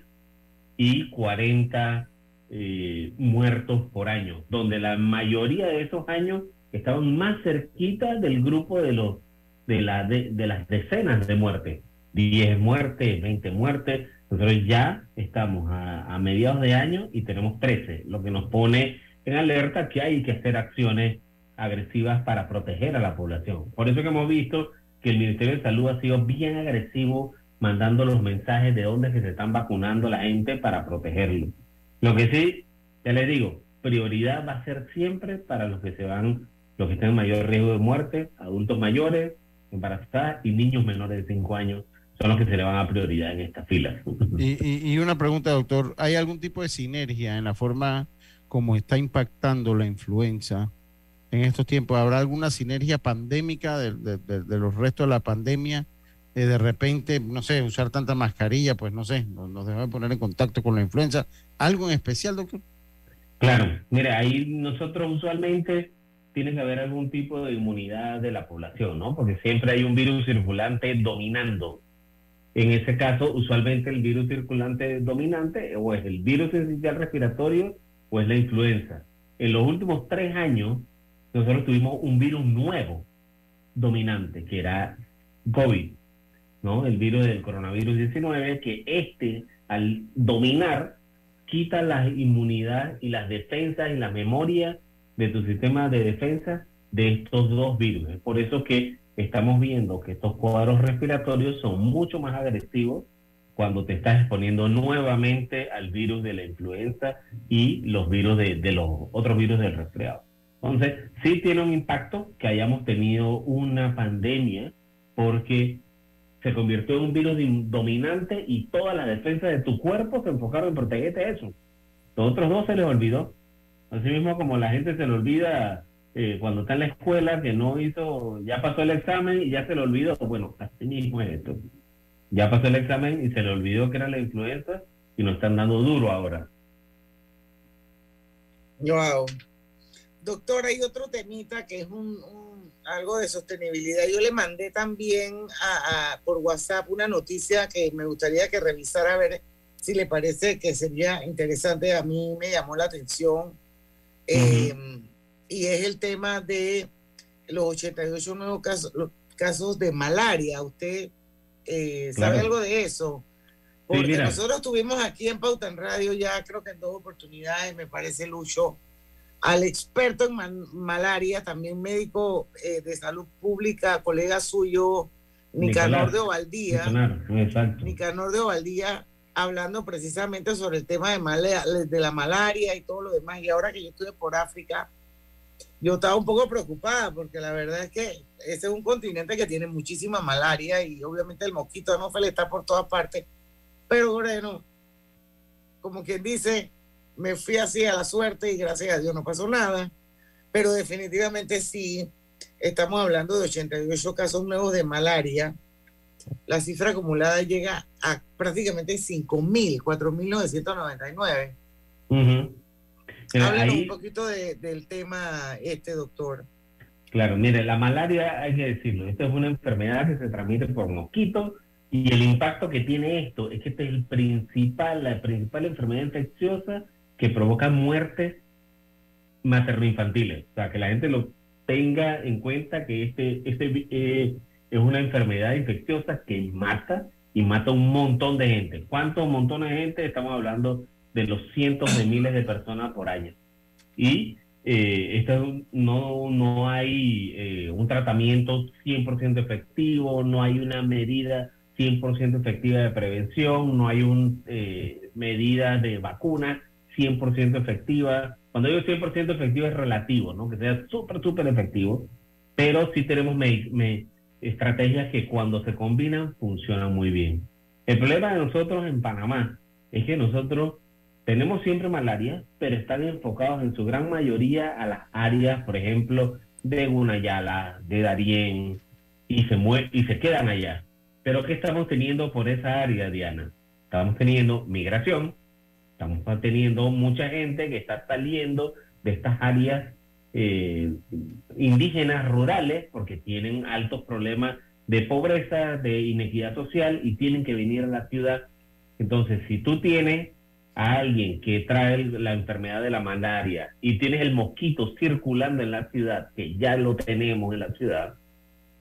y 40 eh, muertos por año, donde la mayoría de esos años estaban más cerquita del grupo de los de, la, de, de las decenas de muertes. 10 muertes, 20 muertes. Nosotros ya estamos a, mediados de año y tenemos 13, lo que nos pone en alerta que hay que hacer acciones agresivas para proteger a la población. Por eso que hemos visto que el Ministerio de Salud ha sido bien agresivo mandando los mensajes de dónde se están vacunando la gente para protegerlo. Lo que sí, ya les digo, prioridad va a ser siempre para los que se van, los que están en mayor riesgo de muerte, adultos mayores, embarazadas y niños menores de 5 años son los que se le van a prioridad en esta fila. Y, y, una pregunta, doctor, ¿hay algún tipo de sinergia en la forma como está impactando la influenza en estos tiempos? ¿Habrá alguna sinergia pandémica de, los restos de la pandemia? Eh, de repente, no sé, usar tanta mascarilla, pues no sé, nos, nos debe poner en contacto con la influenza. ¿Algo en especial, doctor? Claro, mire, ahí nosotros usualmente tiene que haber algún tipo de inmunidad de la población, ¿no? Porque siempre hay un virus circulante dominando En ese caso, usualmente el virus circulante dominante o es el virus esencial respiratorio o es la influenza. En los últimos tres años, nosotros tuvimos un virus nuevo dominante, que era COVID, ¿no? El virus del coronavirus 19, que este, al dominar, quita la inmunidad y las defensas y la memoria de tu sistema de defensa de estos dos virus. Por eso que estamos viendo que estos cuadros respiratorios son mucho más agresivos cuando te estás exponiendo nuevamente al virus de la influenza y los virus de, los otros virus del resfriado. Entonces, sí tiene un impacto que hayamos tenido una pandemia porque se convirtió en un virus dominante y todas las defensas de tu cuerpo se enfocaron en protegerte de eso. Los otros dos se les olvidó. Así mismo como la gente se le olvida eh, cuando está en la escuela que no hizo, ya pasó el examen y ya se le olvidó. Bueno, así mismo es esto. Ya pasó el examen y se le olvidó que era la influenza y nos están dando duro ahora. Wow. Doctor, hay otro temita que es un, algo de sostenibilidad. Yo le mandé también a, por WhatsApp una noticia que me gustaría que revisara a ver si le parece que sería interesante. A mí me llamó la atención. Y es el tema de los 88 nuevos casos, los casos de malaria. ¿Usted eh, sabe algo de eso? Porque nosotros tuvimos aquí en Pauta en Radio ya creo que en dos oportunidades, me parece, Lucho, al experto en malaria, también médico eh, de salud pública, colega suyo, Nicanor de Ovaldía. Nicanor de Ovaldía, hablando precisamente sobre el tema de, de la malaria y todo lo demás. Y ahora que yo estuve por África, yo estaba un poco preocupada porque la verdad es que ese es un continente que tiene muchísima malaria y obviamente el mosquito de Mofele está por todas partes. Pero bueno, como quien dice, me fui así a la suerte y gracias a Dios no pasó nada, pero definitivamente sí, estamos hablando de 88 casos nuevos de malaria. La cifra acumulada llega a prácticamente 5.000, 4.999. Uh Háblanos un poquito del tema este, doctor. Claro, mire, la malaria, hay que decirlo, esta es una enfermedad que se transmite por mosquitos y el impacto que tiene esto es que este es el principal, la principal enfermedad infecciosa que provocan muertes materno-infantiles. O sea, que la gente lo tenga en cuenta que este, este eh, es una enfermedad infecciosa que mata y mata un montón de gente. ¿Cuántos montones de gente? Estamos hablando de los cientos de miles de personas por año. Y eh, esto no, no hay eh, un tratamiento 100% efectivo, no hay una medida 100% efectiva de prevención, no hay una medida de vacuna 100% efectiva. Cuando digo 100% efectiva es relativo, ¿no? Que sea súper, súper efectivo, pero sí tenemos estrategias que cuando se combinan funcionan muy bien. El problema de nosotros en Panamá es que nosotros tenemos siempre malaria, pero están enfocados en su gran mayoría a las áreas, por ejemplo, de Gunayala, de Darién, y se, y se quedan allá. Pero ¿qué estamos teniendo por esa área, Diana? Estamos teniendo migración, Estamos teniendo mucha gente que está saliendo de estas áreas eh, indígenas rurales porque tienen altos problemas de pobreza, de inequidad social y tienen que venir a la ciudad. Entonces, si tú tienes a alguien que trae la enfermedad de la malaria y tienes el mosquito circulando en la ciudad, que ya lo tenemos en la ciudad,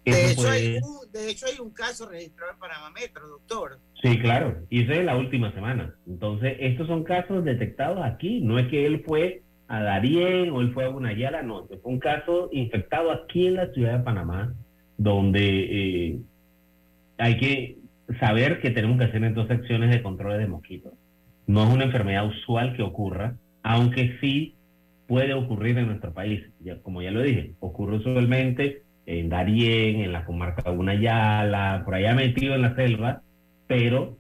de hecho, hay un, de hecho, hay un caso registrado en Panamá Metro, doctor. Sí, claro, y es la última semana. Entonces, estos son casos detectados aquí. No es que él fue a Darien o él fue a Gunayala, no. Fue un caso infectado aquí en la ciudad de Panamá, donde eh, hay que saber que tenemos que hacer entonces acciones de control de mosquitos. No es una enfermedad usual que ocurra, aunque sí puede ocurrir en nuestro país. Ya, como ya lo dije, ocurre usualmente en Darién, en la comarca de Unayala, por allá metido en la selva, pero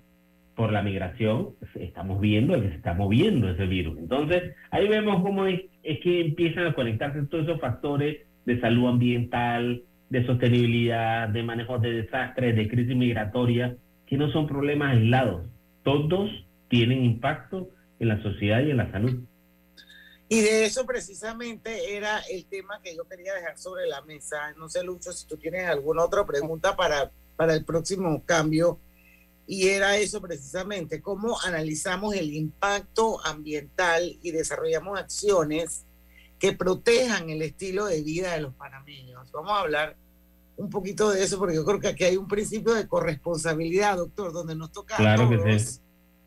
por la migración estamos viendo que se está moviendo ese virus. Entonces, ahí vemos cómo es, que empiezan a conectarse todos esos factores de salud ambiental, de sostenibilidad, de manejo de desastres, de crisis migratoria, que no son problemas aislados. Todos tienen impacto en la sociedad y en la salud. Y de eso precisamente era el tema que yo quería dejar sobre la mesa. No sé, Lucho, si tú tienes alguna otra pregunta para, para el próximo cambio. y era eso precisamente, cómo analizamos el impacto ambiental y desarrollamos acciones que protejan el estilo de vida de los panameños. Vamos a hablar un poquito de eso porque yo creo que aquí hay un principio de corresponsabilidad, doctor, donde nos toca a todos,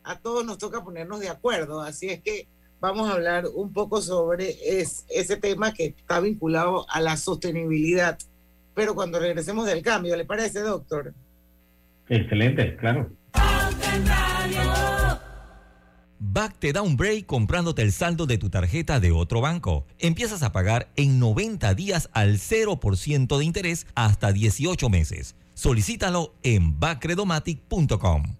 a todos nos toca ponernos de acuerdo. Así es que vamos a hablar un poco sobre ese tema que está vinculado a la sostenibilidad. Pero cuando regresemos del cambio, ¿le parece, doctor? Excelente, claro. Back te da un break comprándote el saldo de tu tarjeta de otro banco. Empiezas a pagar en 90 días al 0% de interés hasta 18 meses. Solicítalo en backredomatic.com.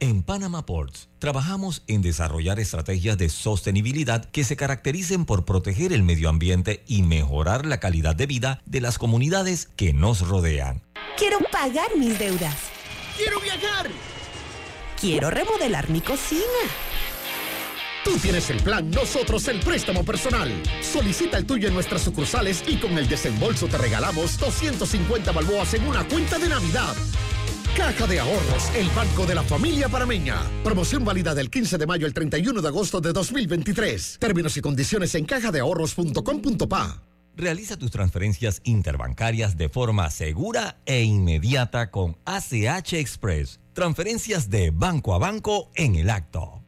En Panama Ports trabajamos en desarrollar estrategias de sostenibilidad que se caractericen por proteger el medio ambiente y mejorar la calidad de vida de las comunidades que nos rodean. Quiero pagar mis deudas. Quiero viajar. Quiero remodelar mi cocina. Tú tienes el plan, nosotros el préstamo personal. Solicita el tuyo en nuestras sucursales y con el desembolso te regalamos 250 balboas en una cuenta de Navidad. Caja de Ahorros, el banco de la familia parameña. Promoción válida del 15 de mayo al 31 de agosto de 2023. Términos y condiciones en cajadeahorros.com.pa. Realiza tus transferencias interbancarias de forma segura e inmediata con ACH Express. Transferencias de banco a banco en el acto.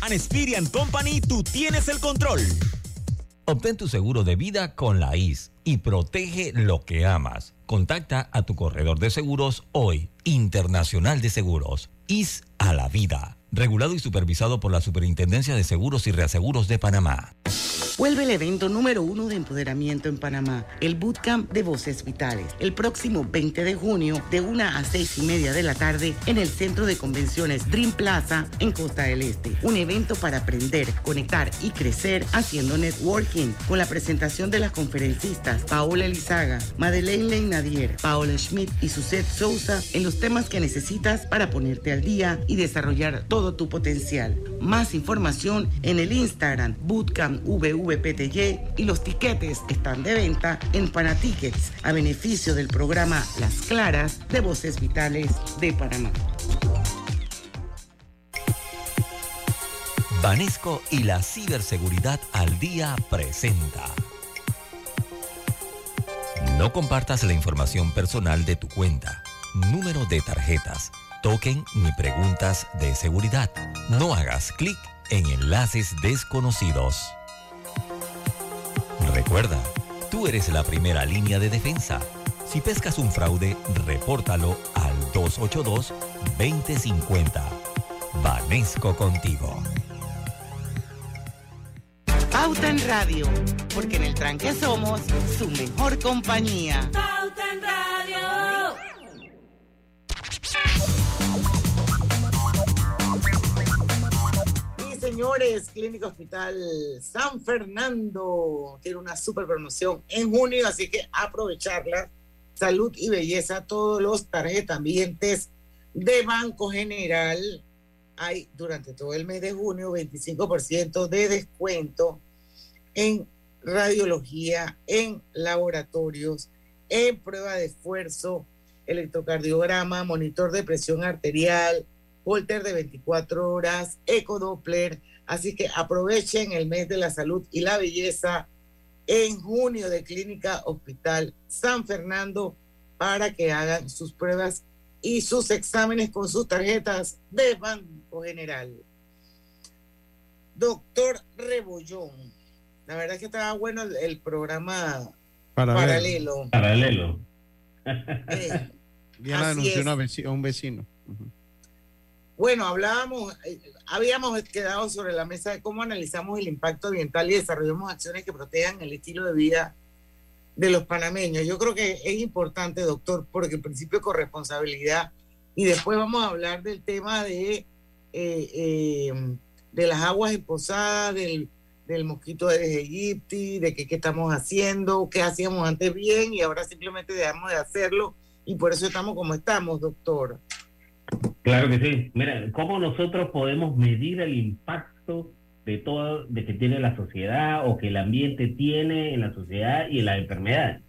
An Company, tú tienes el control. Obtén tu seguro de vida con la IS y protege lo que amas. Contacta a tu corredor de seguros hoy, Internacional de Seguros. IS a la vida regulado y supervisado por la Superintendencia de Seguros y Reaseguros de Panamá. Vuelve el evento número uno de empoderamiento en Panamá, el Bootcamp de Voces Vitales, el próximo 20 de junio de 1 a 6 y media de la tarde en el Centro de Convenciones Dream Plaza en Costa del Este. Un evento para aprender, conectar y crecer haciendo networking con la presentación de las conferencistas Paola Elizaga, Madeleine Leinadier, Paola Schmidt y Suset Sousa en los temas que necesitas para ponerte al día y desarrollar todo tu potencial. Más información en el Instagram Bootcamp VVPTY y los tiquetes están de venta en Panatickets a beneficio del programa Las Claras de Voces Vitales de Panamá. Banesco y la ciberseguridad al día presenta. No compartas la información personal de tu cuenta, número de tarjetas toquen ni preguntas de seguridad. No hagas clic en enlaces desconocidos. Recuerda, tú eres la primera línea de defensa. Si pescas un fraude, repórtalo al 282-2050. Vanesco contigo. Pauta Radio, porque en el tranque somos su mejor compañía. Clínica Hospital San Fernando tiene una super promoción en junio, así que aprovecharla. Salud y belleza, todos los tarjetambientes de Banco General. Hay durante todo el mes de junio 25% de descuento en radiología, en laboratorios, en prueba de esfuerzo, electrocardiograma, monitor de presión arterial, Volter de 24 horas, Ecodoppler. Así que aprovechen el mes de la salud y la belleza en junio de Clínica Hospital San Fernando para que hagan sus pruebas y sus exámenes con sus tarjetas de Banco General. Doctor Rebollón, la verdad es que estaba bueno el, programa Paralelo. Paralelo. (laughs) Eh, Diana denunció a un vecino. Bueno, hablábamos, eh, habíamos quedado sobre la mesa de cómo analizamos el impacto ambiental y desarrollamos acciones que protejan el estilo de vida de los panameños. Yo creo que es importante, doctor, porque el principio de corresponsabilidad, y después vamos a hablar del tema de, eh, de las aguas emposadas, del del mosquito de Egipti, de qué estamos haciendo, qué hacíamos antes bien y ahora simplemente dejamos de hacerlo y por eso estamos como estamos, doctor. Claro que sí. Mira, ¿cómo nosotros podemos medir el impacto de todo, de que tiene la sociedad o que el ambiente tiene en la sociedad y en las enfermedades?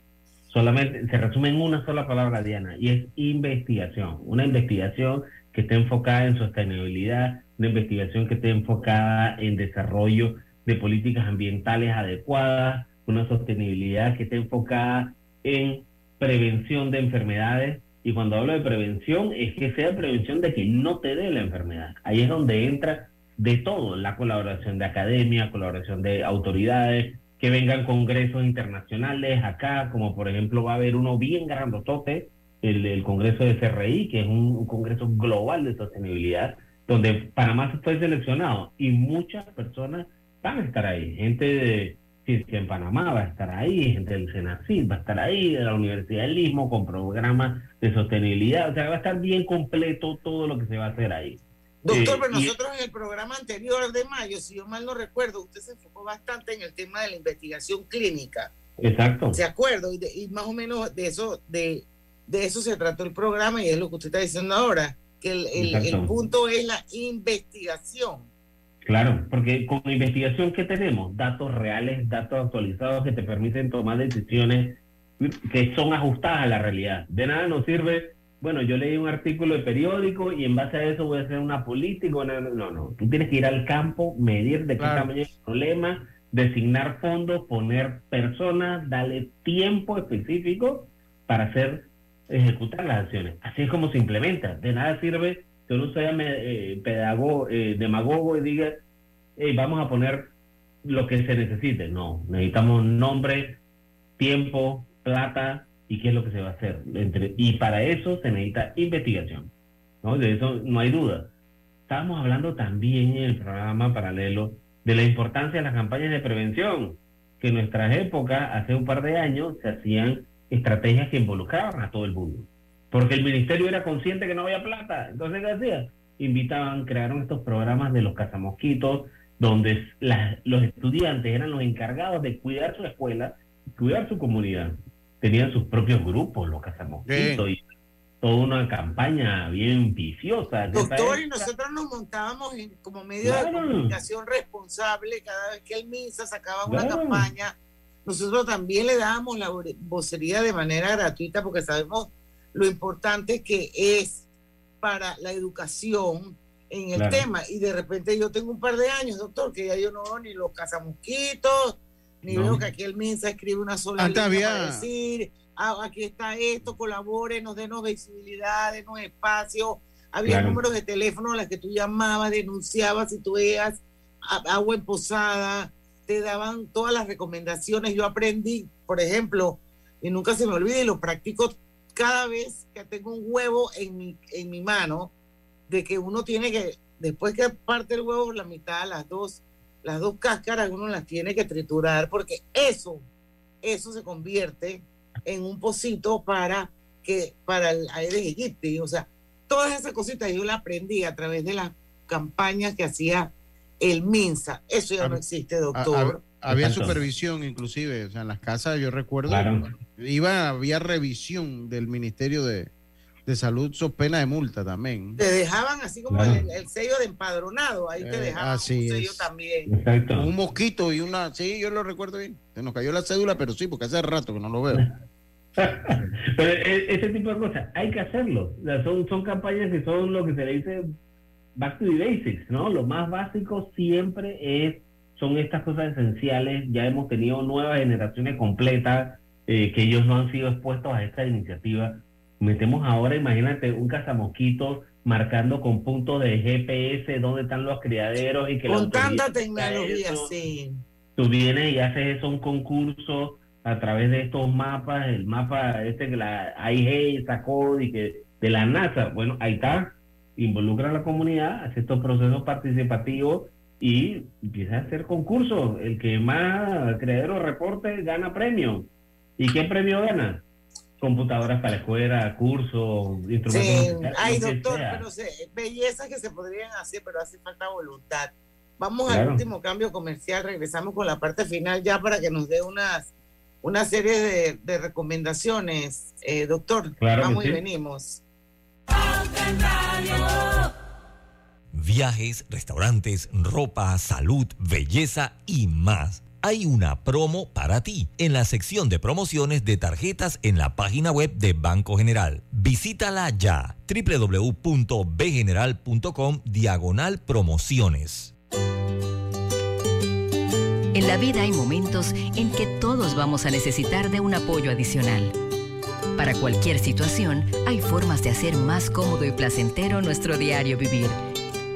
Solamente se resume en una sola palabra, Diana, y es investigación. Una investigación que esté enfocada en sostenibilidad, una investigación que esté enfocada en desarrollo de políticas ambientales adecuadas, una sostenibilidad que esté enfocada en prevención de enfermedades. Y cuando hablo de prevención, es que sea prevención de que no te dé la enfermedad. Ahí es donde entra de todo, la colaboración de academia, colaboración de autoridades, que vengan congresos internacionales acá, como por ejemplo va a haber uno bien grandotote, el, el Congreso de CRI, que es un, un congreso global de sostenibilidad, donde Panamá fue seleccionado y muchas personas van a estar ahí. Gente de Ciencia en Panamá va a estar ahí, gente del Senacid va a estar ahí, de la Universidad del Istmo con programas de sostenibilidad. O sea, va a estar bien completo todo lo que se va a hacer ahí. Doctor, eh, pero nosotros en el programa anterior de mayo, si yo mal no recuerdo, usted se enfocó bastante en el tema de la investigación clínica. Exacto. ¿De acuerdo? Y, más o menos de eso, de, de eso se trató el programa y es lo que usted está diciendo ahora, que el, el punto es la investigación. Claro, porque con investigación que tenemos, datos reales, datos actualizados que te permiten tomar decisiones que son ajustadas a la realidad. De nada nos sirve, bueno, yo leí un artículo de periódico y en base a eso voy a hacer una política. No, no, no. Tú tienes que ir al campo, medir de qué tamaño es el problema, designar fondos, poner personas, darle tiempo específico para hacer, ejecutar las acciones. Así es como se implementa. De nada sirve que uno sea eh, pedagogo, eh, demagogo y diga, vamos a poner lo que se necesite. No, necesitamos nombre, tiempo, plata y qué es lo que se va a hacer. Entre, y para eso se necesita investigación. ¿no? De eso no hay duda. Estábamos hablando también en el programa paralelo de la importancia de las campañas de prevención, que en nuestras épocas, hace un par de años, se hacían estrategias que involucraban a todo el mundo porque el ministerio era consciente que no había plata. Entonces, ¿qué hacían? Invitaban, crearon estos programas de los cazamosquitos, donde los estudiantes eran los encargados de cuidar su escuela, cuidar su comunidad. Tenían sus propios grupos, los cazamosquitos, y toda una campaña bien viciosa. Doctor, y nosotros nos montábamos como medio de comunicación responsable cada vez que el MISA sacaba una campaña. Nosotros también le dábamos la vocería de manera gratuita porque sabemos lo importante que es para la educación en el tema. Y de repente yo tengo un par de años, doctor, que ya yo no veo ni los cazamosquitos, ni veo que aquí el MINSA escribe una sola línea para decir, ah, aquí está esto, nos denos visibilidad, denos espacio. Había números de teléfono a los que tú llamabas, denunciabas si tú veías agua emposada, te daban todas las recomendaciones. Yo aprendí, por ejemplo, y nunca se me olvide, y lo practico cada vez que tengo un huevo en mi, en mi mano, de que uno tiene que, después que parte el huevo, la mitad, las dos, las dos cáscaras, uno las tiene que triturar, porque eso, eso se convierte en un pocito para que, para el Aedes aegypti. O sea, todas esas cositas yo las aprendí a través de las campañas que hacía el MINSA. Eso ya no existe, doctor. Había supervisión inclusive, o sea, en las casas yo recuerdo, iba, había revisión del Ministerio de, Salud, so pena de multa también. Te dejaban así como el, sello de empadronado, ahí te eh, dejaban un sello también. Un mosquito y una, sí, yo lo recuerdo bien. Se nos cayó la cédula, pero sí, porque hace rato que no lo veo. (laughs) pero e, ese tipo de cosas, hay que hacerlo. son, son campañas que son lo que se le dice back to the basics, ¿no? Lo más básico siempre es son estas cosas esenciales. Ya hemos tenido nuevas generaciones completas eh, que ellos no han sido expuestos a esta iniciativa. Metemos ahora, imagínate, un cazamosquito marcando con puntos de GPS dónde están los criaderos y que con tanta tecnología, sí. Tú vienes y haces eso un concurso a través de estos mapas, el mapa este que la AIG sacó y que de la NASA, bueno, ahí está, involucra a la comunidad, hace estos procesos participativos y empieza a hacer concursos. El que más creadero reporte gana premio. ¿Y qué premio gana? Computadoras para la escuela, cursos, instrumentos. Sí, ay, doctor, pero se, bellezas que se podrían hacer, pero hace falta voluntad. Vamos al último cambio comercial, regresamos con la parte final ya para que nos dé unas una serie de, recomendaciones, eh, doctor. Vamos y venimos. Viajes, restaurantes, ropa, salud, belleza y más. Hay una promo para ti en la sección de promociones de tarjetas en la página web de Banco General. Visítala ya www.bgeneral.com diagonal promociones. En la vida hay momentos en que todos vamos a necesitar de un apoyo adicional. Para cualquier situación, hay formas de hacer más cómodo y placentero nuestro diario vivir.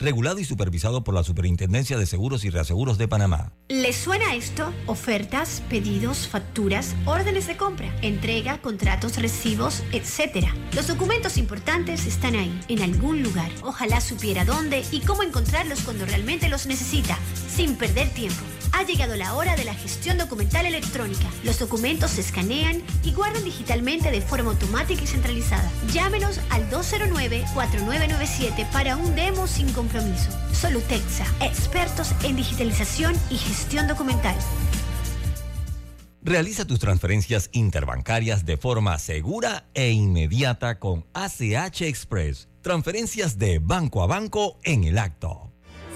Regulado y supervisado por la Superintendencia de Seguros y Reaseguros de Panamá. ¿Les suena esto? Ofertas, pedidos, facturas, órdenes de compra, entrega, contratos, recibos, etc. Los documentos importantes están ahí, en algún lugar. Ojalá supiera dónde y cómo encontrarlos cuando realmente los necesita, sin perder tiempo. Ha llegado la hora de la gestión documental electrónica. Los documentos se escanean y guardan digitalmente de forma automática y centralizada. Llámenos al 209-4997 para un demo sin compromiso. Solutexa, expertos en digitalización y gestión documental. Realiza tus transferencias interbancarias de forma segura e inmediata con ACH Express. Transferencias de banco a banco en el acto.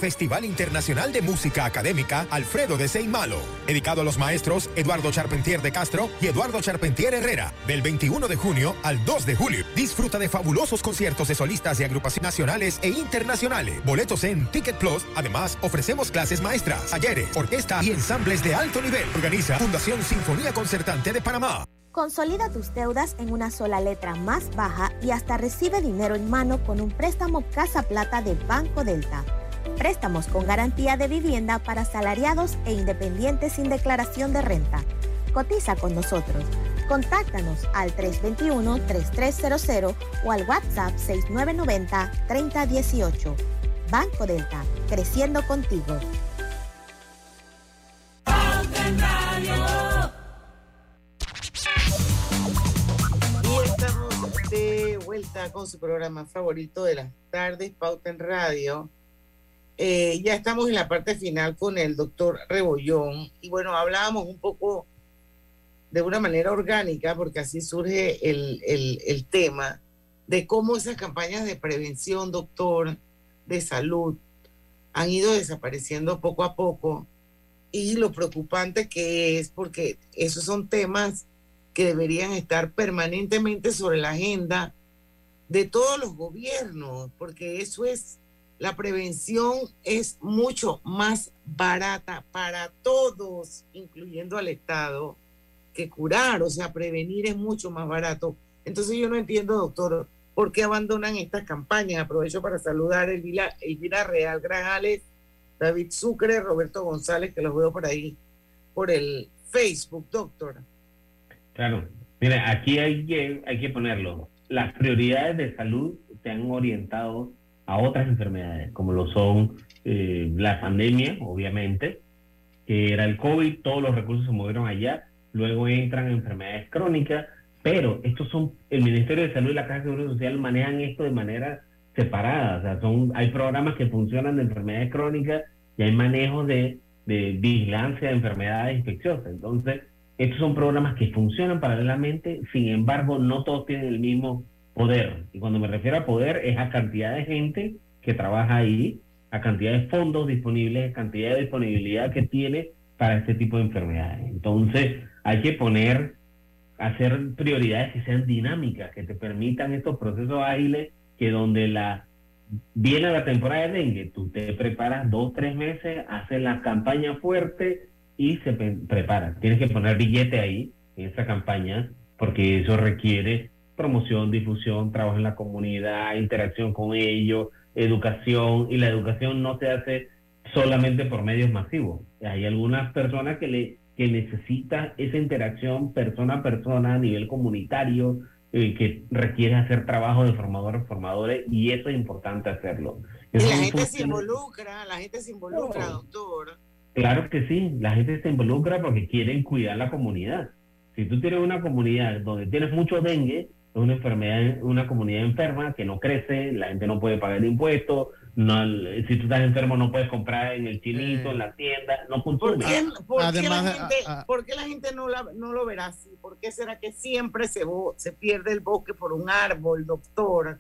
Festival Internacional de Música Académica Alfredo de Malo, dedicado a los maestros Eduardo Charpentier de Castro y Eduardo Charpentier Herrera, del 21 de junio al 2 de julio. Disfruta de fabulosos conciertos de solistas de agrupaciones nacionales e internacionales. Boletos en Ticket Plus. Además, ofrecemos clases maestras, talleres, orquesta y ensambles de alto nivel. Organiza Fundación Sinfonía Concertante de Panamá. Consolida tus deudas en una sola letra más baja y hasta recibe dinero en mano con un préstamo Casa Plata de Banco Delta. Préstamos con garantía de vivienda para salariados e independientes sin declaración de renta. Cotiza con nosotros. Contáctanos al 321-3300 o al WhatsApp 6990-3018. Banco Delta, creciendo contigo. Y estamos de vuelta con su programa favorito de las tardes, Pauta en Radio eh, ya estamos en la parte final con el doctor Rebollón y bueno, hablábamos un poco de una manera orgánica, porque así surge el, el tema de cómo esas campañas de prevención, doctor, de salud, han ido desapareciendo poco a poco. Y lo preocupante que es porque esos son temas que deberían estar permanentemente sobre la agenda de todos los gobiernos, porque eso es la prevención es mucho más barata para todos, incluyendo al Estado, que curar. O sea, prevenir es mucho más barato. Entonces yo no entiendo, doctor, por qué abandonan estas campañas. Aprovecho para saludar a Elvira, Elvira Real Grajales, David Sucre, Roberto González, que los veo por ahí, por el Facebook, doctor. Claro, mira, aquí hay que, hay que ponerlo. Las prioridades de salud se han orientado a otras enfermedades, como lo son eh, la pandemia, obviamente, que era el COVID, todos los recursos se movieron allá, luego entran enfermedades crónicas, pero estos son, el Ministerio de Salud y la Caja de Seguro Social manejan esto de manera separada, o sea, son, hay programas que funcionan de enfermedades crónicas y hay manejos de de vigilancia de enfermedades infecciosas. Entonces, estos son programas que funcionan paralelamente, sin embargo, no todos tienen el mismo poder. Y cuando me refiero a poder, es a cantidad de gente que trabaja ahí, a cantidad de fondos disponibles, a cantidad de disponibilidad que tiene para este tipo de enfermedades. Entonces, hay que poner, hacer prioridades que sean dinámicas, que te permitan estos procesos ágiles, que donde la viene la temporada de dengue, tú te preparas dos, tres meses, haces la campaña fuerte y se prepara. Tienes que poner billete ahí, en esa campaña, porque eso requiere promoción, difusión, trabajo en la comunidad, interacción con ellos, educación, y la educación no se hace solamente por medios masivos. Hay algunas personas que, le, que necesitan esa interacción persona a persona a nivel comunitario, eh, que requiere hacer trabajo de formadores, formadores, y eso es importante hacerlo. y la gente se involucra, la gente se involucra, doctor. Claro que sí, la gente se involucra porque quieren cuidar la comunidad. Si tú tienes una comunidad donde tienes mucho dengue, una enfermedad, una comunidad enferma que no crece, la gente no puede pagar impuestos, no, si tú estás enfermo no puedes comprar en el chinito, en la tienda, no ¿Por qué, por la gente, ¿por qué la gente no, la, no lo verá así? ¿Por qué será que siempre se, se pierde el bosque por un árbol, doctor?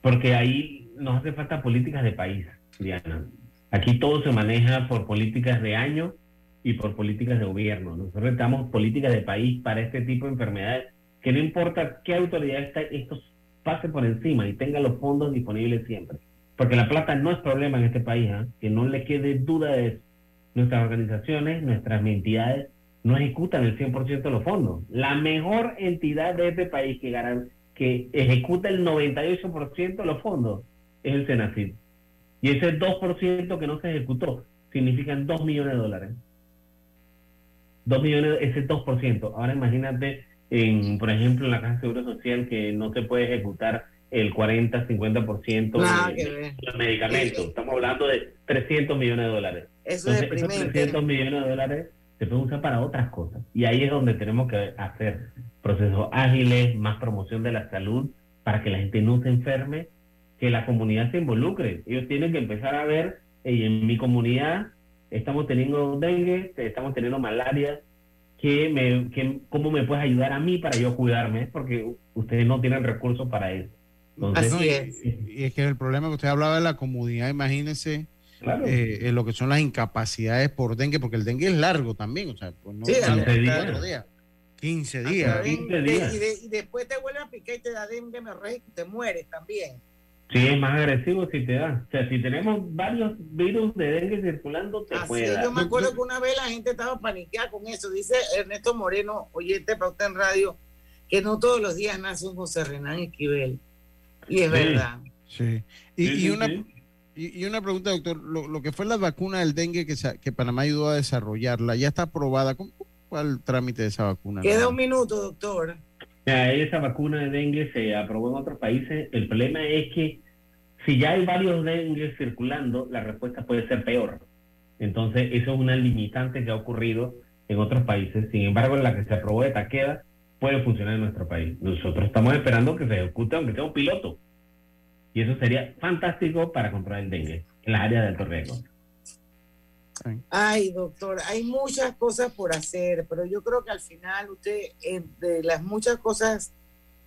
Porque ahí nos hace falta políticas de país, Diana. Aquí todo se maneja por políticas de año y por políticas de gobierno. Nosotros necesitamos políticas de país para este tipo de enfermedades, que no importa qué autoridad está, esto pase por encima y tenga los fondos disponibles siempre. Porque la plata no es problema en este país, ¿ah? que no le quede duda de eso. Nuestras organizaciones, nuestras entidades no ejecutan el 100% de los fondos. La mejor entidad de este país que, que ejecuta el 98% de los fondos es el Senacid. Y ese 2% que no se ejecutó significan 2 millones de dólares. 2 millones, ese 2%. Ahora imagínate, en, por ejemplo, en la Caja de Seguro Social que no se puede ejecutar el 40, 50% de, los medicamentos. Estamos hablando de 300 millones de dólares. Eso es esos 300 millones de dólares se pueden usar para otras cosas. Y ahí es donde tenemos que hacer procesos ágiles, más promoción de la salud, para que la gente no se enferme que la comunidad se involucre. Ellos tienen que empezar a ver, en mi comunidad estamos teniendo dengue, estamos teniendo malaria, que me, que, ¿cómo me puedes ayudar a mí para yo cuidarme? Porque ustedes no tienen recursos para eso. Así es. Y, es que el problema que usted hablaba de la comunidad, imagínense eh, lo que son las incapacidades por dengue, porque el dengue es largo también, o sea, pues no sí, 15 días. 15 días. 15 días. Y, después te vuelve a picar y te da dengue, me y te mueres también. Sí, es más agresivo si te da. O sea, si tenemos varios virus de dengue circulando, te puede dar. Yo me acuerdo que una vez la gente estaba paniqueada con eso. Dice Ernesto Moreno, oyente para usted en radio, que no todos los días nace un José Renán Esquivel. Y es verdad. Sí. Y, una, y, una pregunta, doctor. Lo, que fue la vacuna del dengue que, que Panamá ayudó a desarrollarla, ¿ya está aprobada? ¿Cuál el trámite de esa vacuna? Queda un minuto, doctor. esa vacuna de dengue se aprobó en otros países. El problema es que si ya hay varios dengue circulando, la respuesta puede ser peor. Entonces, eso es una limitante que ha ocurrido en otros países. Sin embargo, la que se aprobó de Taqueda puede funcionar en nuestro país. Nosotros estamos esperando que se ejecute, aunque sea un piloto. Y eso sería fantástico para controlar el dengue en las áreas de alto riesgo. Ay, doctor, hay muchas cosas por hacer, pero yo creo que al final usted, de las muchas cosas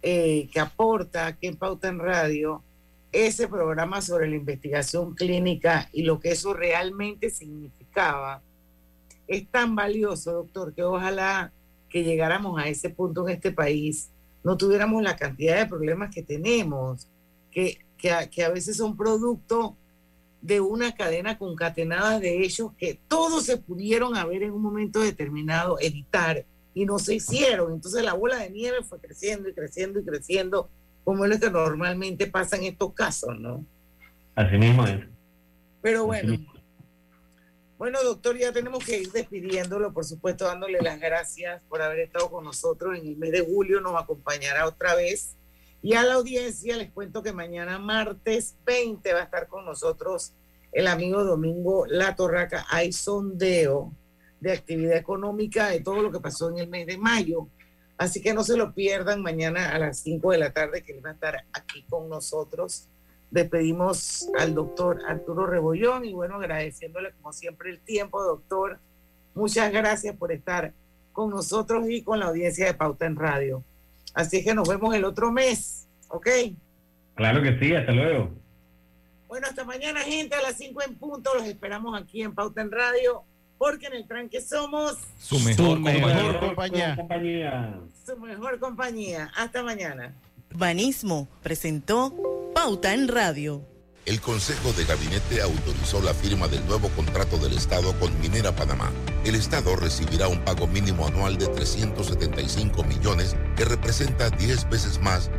eh, que aporta aquí en Pauta en Radio, ese programa sobre la investigación clínica y lo que eso realmente significaba, es tan valioso, doctor, que ojalá que llegáramos a ese punto en este país, no tuviéramos la cantidad de problemas que tenemos, que, que, a, veces son producto de una cadena concatenada de hechos que todos se pudieron haber en un momento determinado evitar y no se hicieron. Entonces la bola de nieve fue creciendo y creciendo y creciendo como es lo que normalmente pasa en estos casos, ¿no? Así mismo es. Pero bueno. Bueno, doctor, ya tenemos que ir despidiéndolo, por supuesto, dándole las gracias por haber estado con nosotros. En el mes de julio nos acompañará otra vez. Y a la audiencia les cuento que mañana, martes 20, va a estar con nosotros el amigo Domingo La Torraca. Hay sondeo de actividad económica de todo lo que pasó en el mes de mayo. Así que no se lo pierdan mañana a las 5 de la tarde que él va a estar aquí con nosotros despedimos al doctor Arturo Rebollón y bueno, agradeciéndole como siempre el tiempo, doctor. Muchas gracias por estar con nosotros y con la audiencia de Pauta en Radio. Así que nos vemos el otro mes, ¿ok? Claro que sí, hasta luego. Bueno, hasta mañana, gente, a las 5 en punto. Los esperamos aquí en Pauta en Radio, porque en el tranque somos su mejor, compañía. Su mejor compañía. Hasta mañana. Banismo presentó Pauta en Radio. El Consejo de Gabinete autorizó la firma del nuevo contrato del Estado con Minera Panamá. El Estado recibirá un pago mínimo anual de 375 millones que representa 10 veces más de